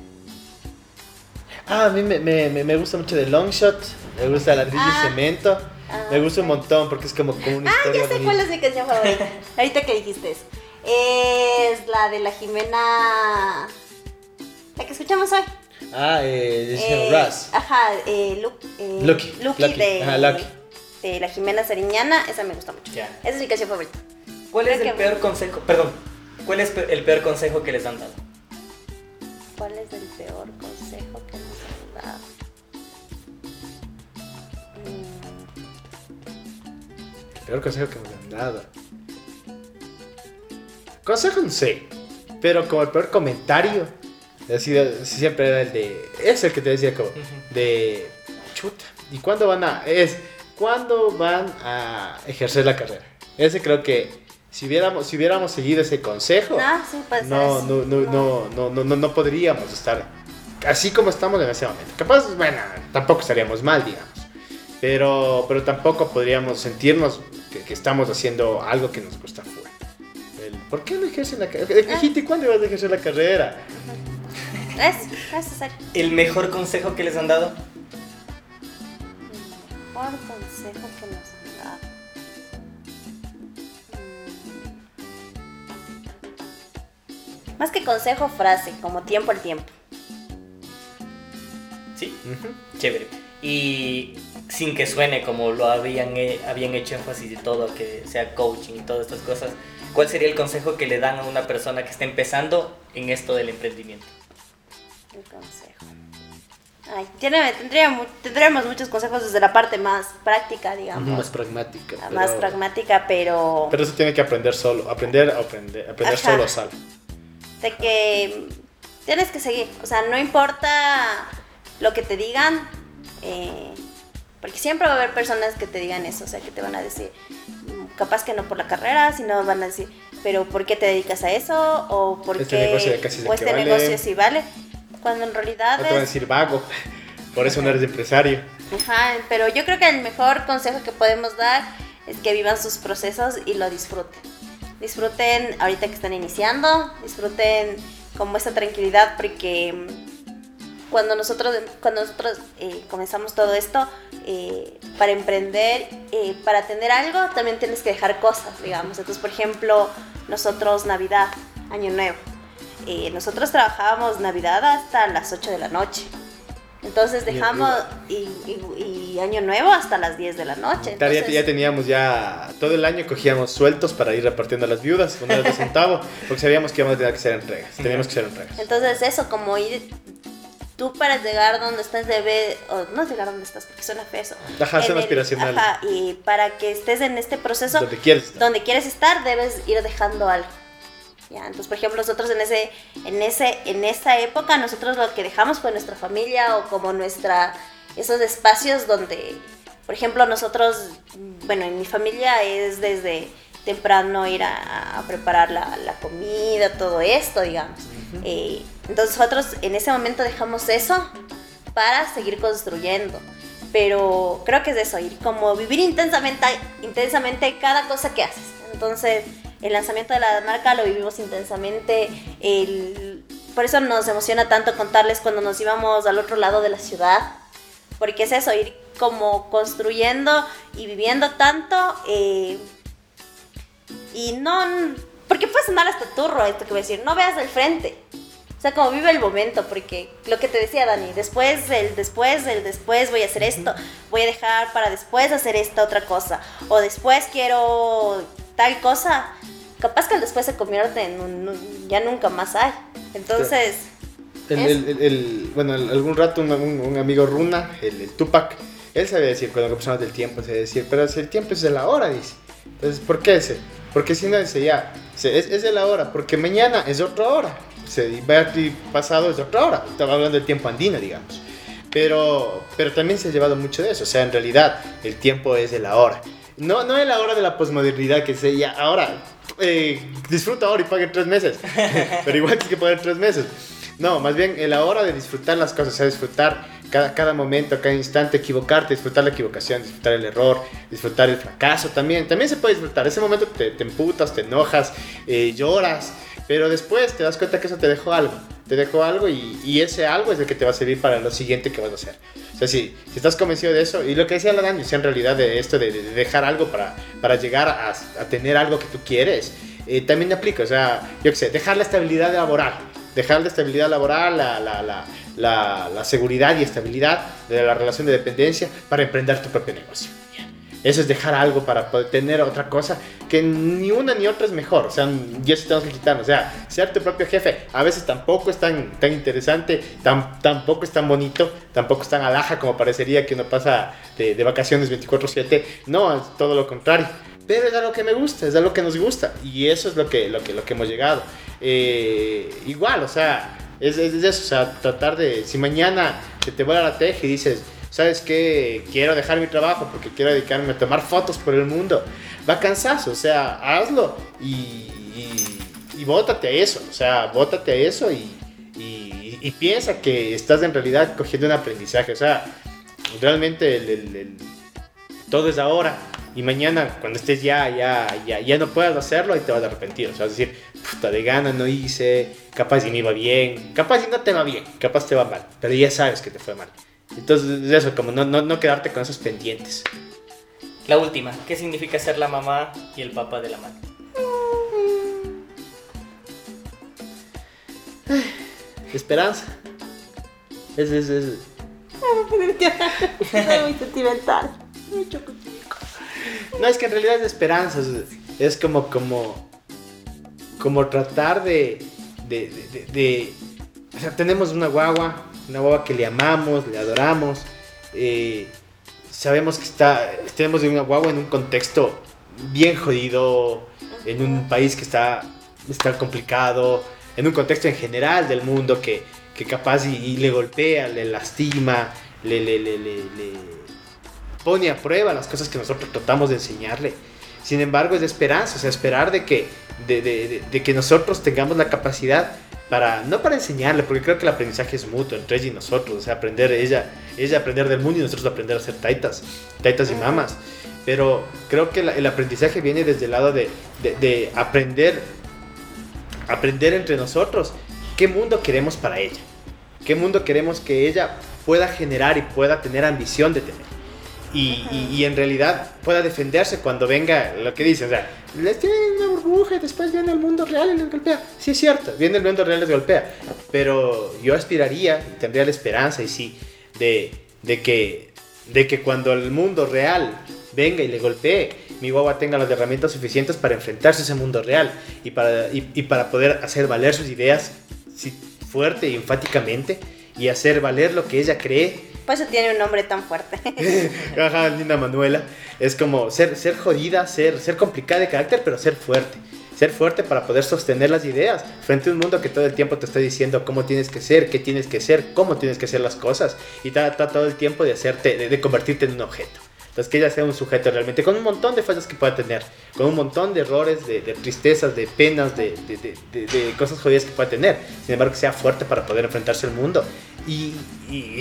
Ah, a mí me, me, me, me gusta mucho de Longshot. Me gusta Ladrillo Ah. y Cemento. Ah, me gusta un montón porque es como, como una Ah, historia ya sé bonita. cuál es mi canción favorita. ahorita que dijiste eso. Es la de la Jimena... La que escuchamos hoy. Ah, eh, de Eh, Russ. Ajá, eh, eh, Lucky, Lucky, Lucky, de, ajá, Lucky. de la Jimena Sariñana. Esa me gusta mucho. Esa es mi canción favorita. ¿Cuál es el peor consejo? Perdón. ¿Cuál es el peor consejo que les han dado? ¿Cuál es el peor consejo que nos han dado? Mm, El peor consejo que me han dado. Consejo no sé. Pero como el peor comentario. Ha sido, siempre era el de. Es el que te decía como. De. Chuta. ¿Y cuándo van a.? Es. ¿Cuándo van a ejercer la carrera? Ese creo que. Si hubiéramos, si hubiéramos seguido ese consejo. Ah, sí, puede ser no, no, no, no, no, no, no, no podríamos estar así como estamos en ese momento. Capaz, bueno, tampoco estaríamos mal, digamos. Pero, pero tampoco podríamos sentirnos que, que estamos haciendo algo que nos gusta fuera. El, ¿Por qué no ejercen la carrera? Hijita, ¿y cuándo ibas a ejercer la carrera? Es, es necesario. ¿El mejor consejo que les han dado? mejor consejo que nos Más que consejo, frase, como tiempo al tiempo. Sí, Ujú. chévere. Y sin que suene como lo habían, he- habían hecho énfasis y todo, que sea coaching y todas estas cosas, ¿cuál sería el consejo que le dan a una persona que está empezando en esto del emprendimiento? El consejo. Ay, tiene, tendría mu- tendríamos muchos consejos desde la parte más práctica, digamos. Más pragmática. más pero- pragmática, pero Pero eso tiene que aprender solo, aprender a aprender, aprender Ajá. solo sal. De que tienes que seguir. O sea, no importa lo que te digan, eh, porque siempre va a haber personas que te digan eso, o sea, que te van a decir, mm, capaz que no por la carrera, sino van a decir, pero ¿por qué te dedicas a eso? O ¿por Este qué negocio de casi o este vale. negocio sí vale? Cuando en realidad No te van a decir vago, por eso no eres empresario. Ajá, pero yo creo que el mejor consejo que podemos dar es que vivan sus procesos y lo disfruten. Disfruten ahorita que están iniciando, disfruten como esa tranquilidad porque cuando nosotros, cuando nosotros eh, comenzamos todo esto, eh, para emprender, eh, para tener algo, también tienes que dejar cosas, digamos. Entonces, por ejemplo, nosotros Navidad, Año Nuevo, nosotros trabajábamos Navidad hasta las 8 de la noche. Entonces dejamos y, y- y Año Nuevo hasta las 10 de la noche. Ya, Entonces, ya teníamos ya todo el año cogíamos sueltos para ir repartiendo a las viudas, una vez de centavo, porque sabíamos que íbamos a tener que hacer entregas. Teníamos que hacer entregas. Entonces eso, como ir, tú para llegar donde estás debe, o no llegar donde estás porque suena feo eso. Ajá, En suena aspiracional. Ajá, y para que estés en este proceso, Donde quieres. estar. donde quieres estar, debes ir dejando algo. Ya, entonces, por ejemplo, nosotros en ese, en ese, en esa época, nosotros lo que dejamos fue nuestra familia o como nuestra, esos espacios donde, por ejemplo, nosotros, bueno, en mi familia es desde temprano ir a, a preparar la, la comida, todo esto, digamos. Eh, entonces nosotros en ese momento dejamos eso para seguir construyendo. Pero creo que es eso, ir como vivir intensamente, intensamente cada cosa que haces. Entonces, el lanzamiento de la marca lo vivimos intensamente. El, por eso nos emociona tanto contarles cuando nos íbamos al otro lado de la ciudad. Porque es eso, ir como construyendo y viviendo tanto. eh, y no. Porque puede sonar hasta turro esto que voy a decir. No veas el frente. O sea, como vive el momento, porque lo que te decía Dani, después, el después, el después voy a hacer esto, voy a dejar para después hacer esta otra cosa, o después quiero tal cosa, capaz que después se convierte en un, un- ya nunca más hay. Entonces, El, el- el- bueno, algún rato un, un- un amigo Runa, el, Tupac, él sabía decir, cuando conversamos del tiempo, sabía decir, pero el tiempo es de la hora, dice. Entonces, ¿por qué ese? Porque si no dice ya, es, es de la hora, porque mañana es otra hora. Y va a ti pasado es otra hora. Estaba hablando del tiempo andino, digamos. Pero, pero también se ha llevado mucho de eso. O sea, en realidad, el tiempo es de la hora. No, no es la hora de la posmodernidad que se ya, ahora, eh, disfruta ahora y pague en tres meses. pero igual tienes que pagar tres meses. No, más bien en la hora de disfrutar las cosas, o sea, disfrutar cada, cada momento, cada instante, equivocarte, disfrutar la equivocación, disfrutar el error, disfrutar el fracaso también. También se puede disfrutar. Ese momento te, te emputas, te enojas, eh, lloras, pero después te das cuenta que eso te dejó algo. Te dejó algo y, y ese algo es el que te va a servir para lo siguiente que vas a hacer. O sea, si, si estás convencido de eso, y lo que decía la Dani, en realidad de esto de, de dejar algo para, para llegar a, a tener algo que tú quieres, eh, también aplica. O sea, yo qué sé, dejar la estabilidad laboral dejar la estabilidad laboral, la, la, la, la, seguridad y estabilidad de la relación de dependencia para emprender tu propio negocio. Eso es dejar algo para poder tener otra cosa que ni una ni otra es mejor. O sea, y eso tenemos que quitarnos. O sea, ser tu propio jefe a veces tampoco es tan, tan interesante, tampoco es tan bonito, tampoco es tan alhaja como parecería que uno pasa de, de vacaciones 24-7. No, es todo lo contrario. Pero es algo que me gusta, es algo que nos gusta. Y eso es lo que, lo que, lo que hemos llegado. Eh, igual, o sea, es, es, es eso. O sea, tratar de. Si mañana se te vuela la teja y dices, ¿sabes qué? Quiero dejar mi trabajo porque quiero dedicarme a tomar fotos por el mundo. Va cansazo, o sea, hazlo y, y, y bótate a eso. O sea, bótate a eso y, y, piensa que estás en realidad cogiendo un aprendizaje. O sea, realmente todo es ahora. Y mañana, cuando estés ya, ya, ya, ya no puedas hacerlo, y te vas a arrepentir. O sea, vas a decir, puta de gana no hice, capaz y me iba bien, capaz y no te va bien, capaz te va mal, pero ya sabes que te fue mal. Entonces, eso, como no, no, no quedarte con esos pendientes. La última, ¿qué significa ser la mamá y el papá de la mano? Esperanza. Es, es, es. muy sentimental. Mucho No, es que en realidad es esperanza. Es, es como, como, como tratar de, de, de, de- O sea, tenemos una guagua, una guagua que le amamos, le adoramos. eh, sabemos que está, tenemos una guagua en un contexto bien jodido, en un país que está, está complicado, en un contexto en general del mundo que, que capaz y, y le golpea, le lastima, le, le- le pone a prueba las cosas que nosotros tratamos de enseñarle. Sin embargo, es de esperanza, o sea, esperar de que, de, de- de- que nosotros tengamos la capacidad para, no para enseñarle, porque creo que el aprendizaje es mutuo entre ella y nosotros, o sea, aprender, ella, ella aprender del mundo y nosotros aprender a ser taitas, taitas y mamas. Pero creo que la- el aprendizaje viene desde el lado de- de aprender, aprender entre nosotros qué mundo queremos para ella, qué mundo queremos que ella pueda generar y pueda tener ambición de tener. Y, y- y en realidad pueda defenderse cuando venga lo que dice, o sea, les tiene una burbuja y después viene el mundo real y les golpea. Sí, es cierto, viene el mundo real y les golpea. Pero yo aspiraría y tendría la esperanza, y sí, de, de, que, de que cuando el mundo real venga y le golpee, mi guagua tenga las herramientas suficientes para enfrentarse a ese mundo real y para, y, y para poder hacer valer sus ideas sí, fuerte y enfáticamente y hacer valer lo que ella cree Por eso tiene un nombre tan fuerte. Ajá, linda Manuela. Es como ser, ser jodida, ser, ser complicada de carácter, pero ser fuerte. Ser fuerte para poder sostener las ideas frente a un mundo que todo el tiempo te está diciendo cómo tienes que ser, qué tienes que ser, cómo tienes que hacer las cosas. Y trata todo el tiempo de hacerte, de, de convertirte en un objeto. Entonces que ella sea un sujeto realmente con un montón de fallas que pueda tener, con un montón de errores, de, de tristezas, de penas, de, de- de- cosas jodidas que pueda tener. Sin embargo, que sea fuerte para poder enfrentarse al mundo. Y,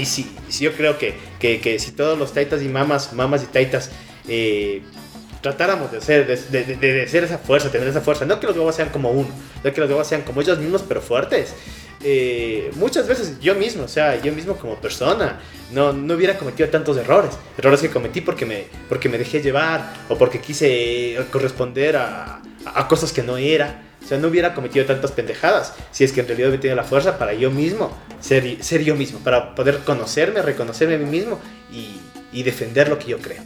sí, yo creo que, si todos los taitas y mamas, mamas y taitas, eh, tratáramos de ser, de, de, ser esa fuerza, tener esa fuerza, no que los huevos sean como uno, no que los huevos sean como ellos mismos, pero fuertes. Eh, muchas veces yo mismo, o sea, yo mismo como persona, no, no hubiera cometido tantos errores. Errores que cometí porque me, porque me dejé llevar o porque quise corresponder a, a cosas que no era. O sea, no hubiera cometido tantas pendejadas si es que en realidad hubiera tenido la fuerza para yo mismo ser, ser yo mismo, para poder conocerme, reconocerme a mí mismo y, y defender lo que yo creo.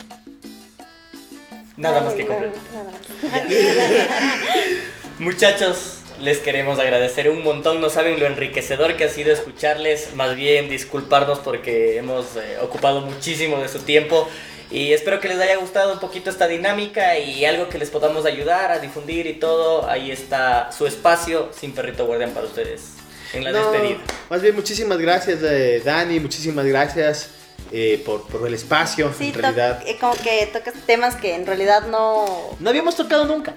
Nada más que completar. Muchachos, les queremos agradecer un montón. No saben lo enriquecedor que ha sido escucharles. Más bien disculparnos porque hemos eh, ocupado muchísimo de su tiempo. Y espero que les haya gustado un poquito esta dinámica y algo que les podamos ayudar a difundir y todo. Ahí está su espacio sin perrito guardián para ustedes. En la No, despedida. Más bien, muchísimas gracias, eh, Dani, muchísimas gracias eh, por, por el espacio, Sí, en realidad. eh, como que tocas temas que en realidad no... No habíamos tocado nunca.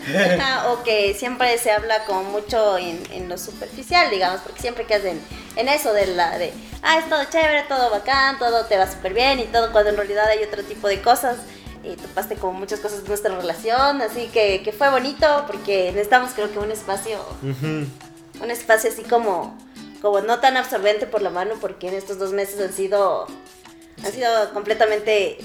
O que siempre se habla como mucho en, en lo superficial, digamos, porque siempre quedas en, en eso de la de, ah, es todo chévere, todo bacán, todo te va súper bien y todo, cuando en realidad hay otro tipo de cosas. Y topaste como muchas cosas de nuestra relación, así que, que fue bonito porque necesitamos creo que un espacio, un espacio así como, como no tan absorbente por la mano porque en estos dos meses han sido, han sido completamente,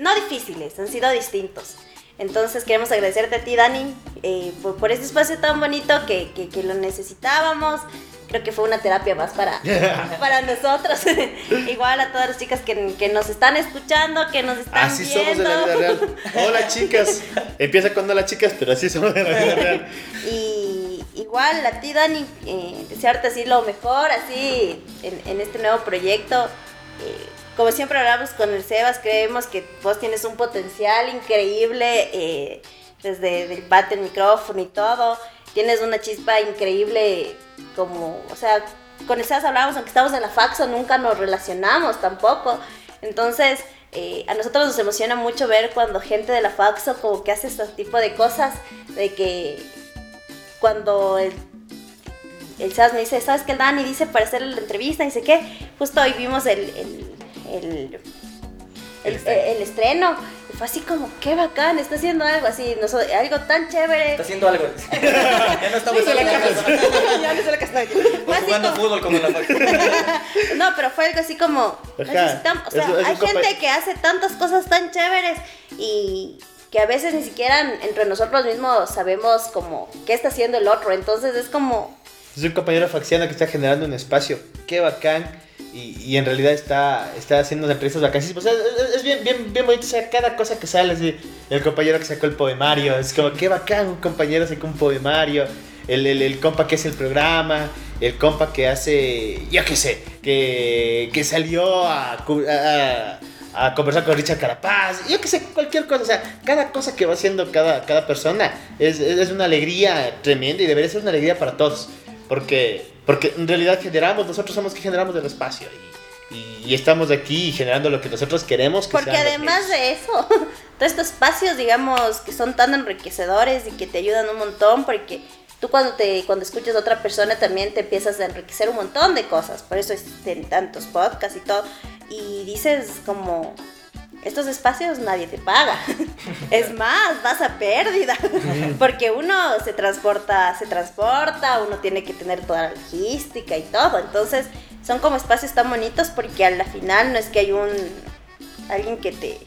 no difíciles, han sido distintos. Entonces queremos agradecerte a ti, Dani, eh, por, por este espacio tan bonito que, que- que lo necesitábamos. Creo que fue una terapia más para, para nosotros. Igual a todas las chicas que, que nos están escuchando, que nos están Así viendo. somos en la vida real. Hola, chicas. Empieza con hola, chicas, pero así somos en la vida real. Y igual a ti, Dani, eh, desearte así lo mejor, así en, en este nuevo proyecto. Eh, como siempre hablamos con el Sebas, creemos que vos tienes un potencial increíble eh, desde el bate, el micrófono y todo. Tienes una chispa increíble como, o sea, con el Sebas hablamos, aunque estamos en la Faxo, nunca nos relacionamos tampoco. Entonces, eh, a nosotros nos emociona mucho ver cuando gente de la Faxo como que hace este tipo de cosas, de que cuando el, el Sebas me dice, ¿sabes qué el Dani dice para hacer la entrevista? Dice, ¿qué? Justo hoy vimos el, el, el, el estreno. Y fue así como, qué bacán, está haciendo algo así, no algo tan chévere. Está haciendo algo. ya no estamos en la casa. ya no sé lo que está O jugando fútbol como en la No, pero fue algo así como, necesitamos, o sea, Eso- eso hay gente que hace tantas cosas tan chéveres y que a veces ni siquiera entre nosotros mismos sabemos como qué está haciendo el otro, entonces es como, Es un compañero faxiano que está generando un espacio. Qué bacán. Y, y en realidad está, está haciendo entrevistas bacanísimas. O sea, es, es bien, bien, bien bonito. O sea, cada cosa que sale. Así, el compañero que sacó el poemario. Es como, qué bacán. Un compañero sacó un poemario. El, el, el compa que hace el programa. El compa que hace. Yo qué sé. Que, que salió a, a, a conversar con Richard Carapaz. Yo qué sé, cualquier cosa. O sea, cada cosa que va haciendo cada, cada persona es, es es una alegría tremenda y debería ser una alegría para todos. Porque, porque en realidad generamos, nosotros somos que generamos del espacio. Y, y estamos aquí generando lo que nosotros queremos. Que porque sea lo que además es. de eso, todos estos espacios, digamos, que son tan enriquecedores y que te ayudan un montón, porque tú cuando te cuando escuchas a otra persona también te empiezas a enriquecer un montón de cosas, por eso existen tantos podcasts y todo, y dices como, estos espacios nadie te paga, es más, vas a pérdida, porque uno se transporta, se transporta, uno tiene que tener toda la logística y todo, entonces son como espacios tan bonitos porque a la final no es que hay un alguien que te,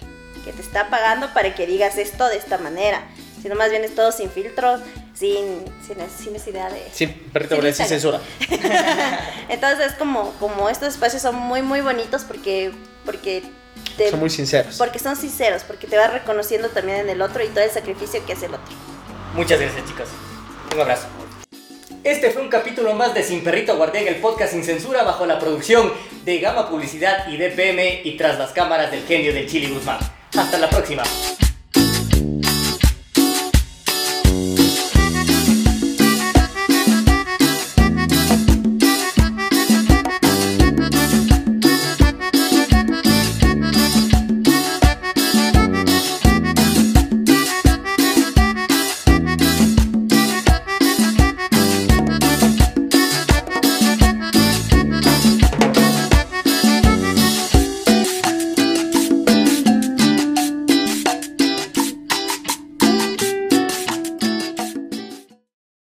que te está pagando para que digas esto de esta manera, sino más bien es todo sin filtros, sin, sin, sin necesidad de... Sí, perrito, Sin censura. Entonces es como, como estos espacios son muy muy bonitos porque, porque, te- Son muy sinceros. porque son sinceros, porque te vas reconociendo también en el otro y todo el sacrificio que hace el otro. Muchas gracias, chicos. Un abrazo. Este fue un capítulo más de Sin Perrito Guardián, el podcast sin censura bajo la producción de Gama Publicidad y DPM y tras las cámaras del genio del Chili Guzmán. Hasta la próxima.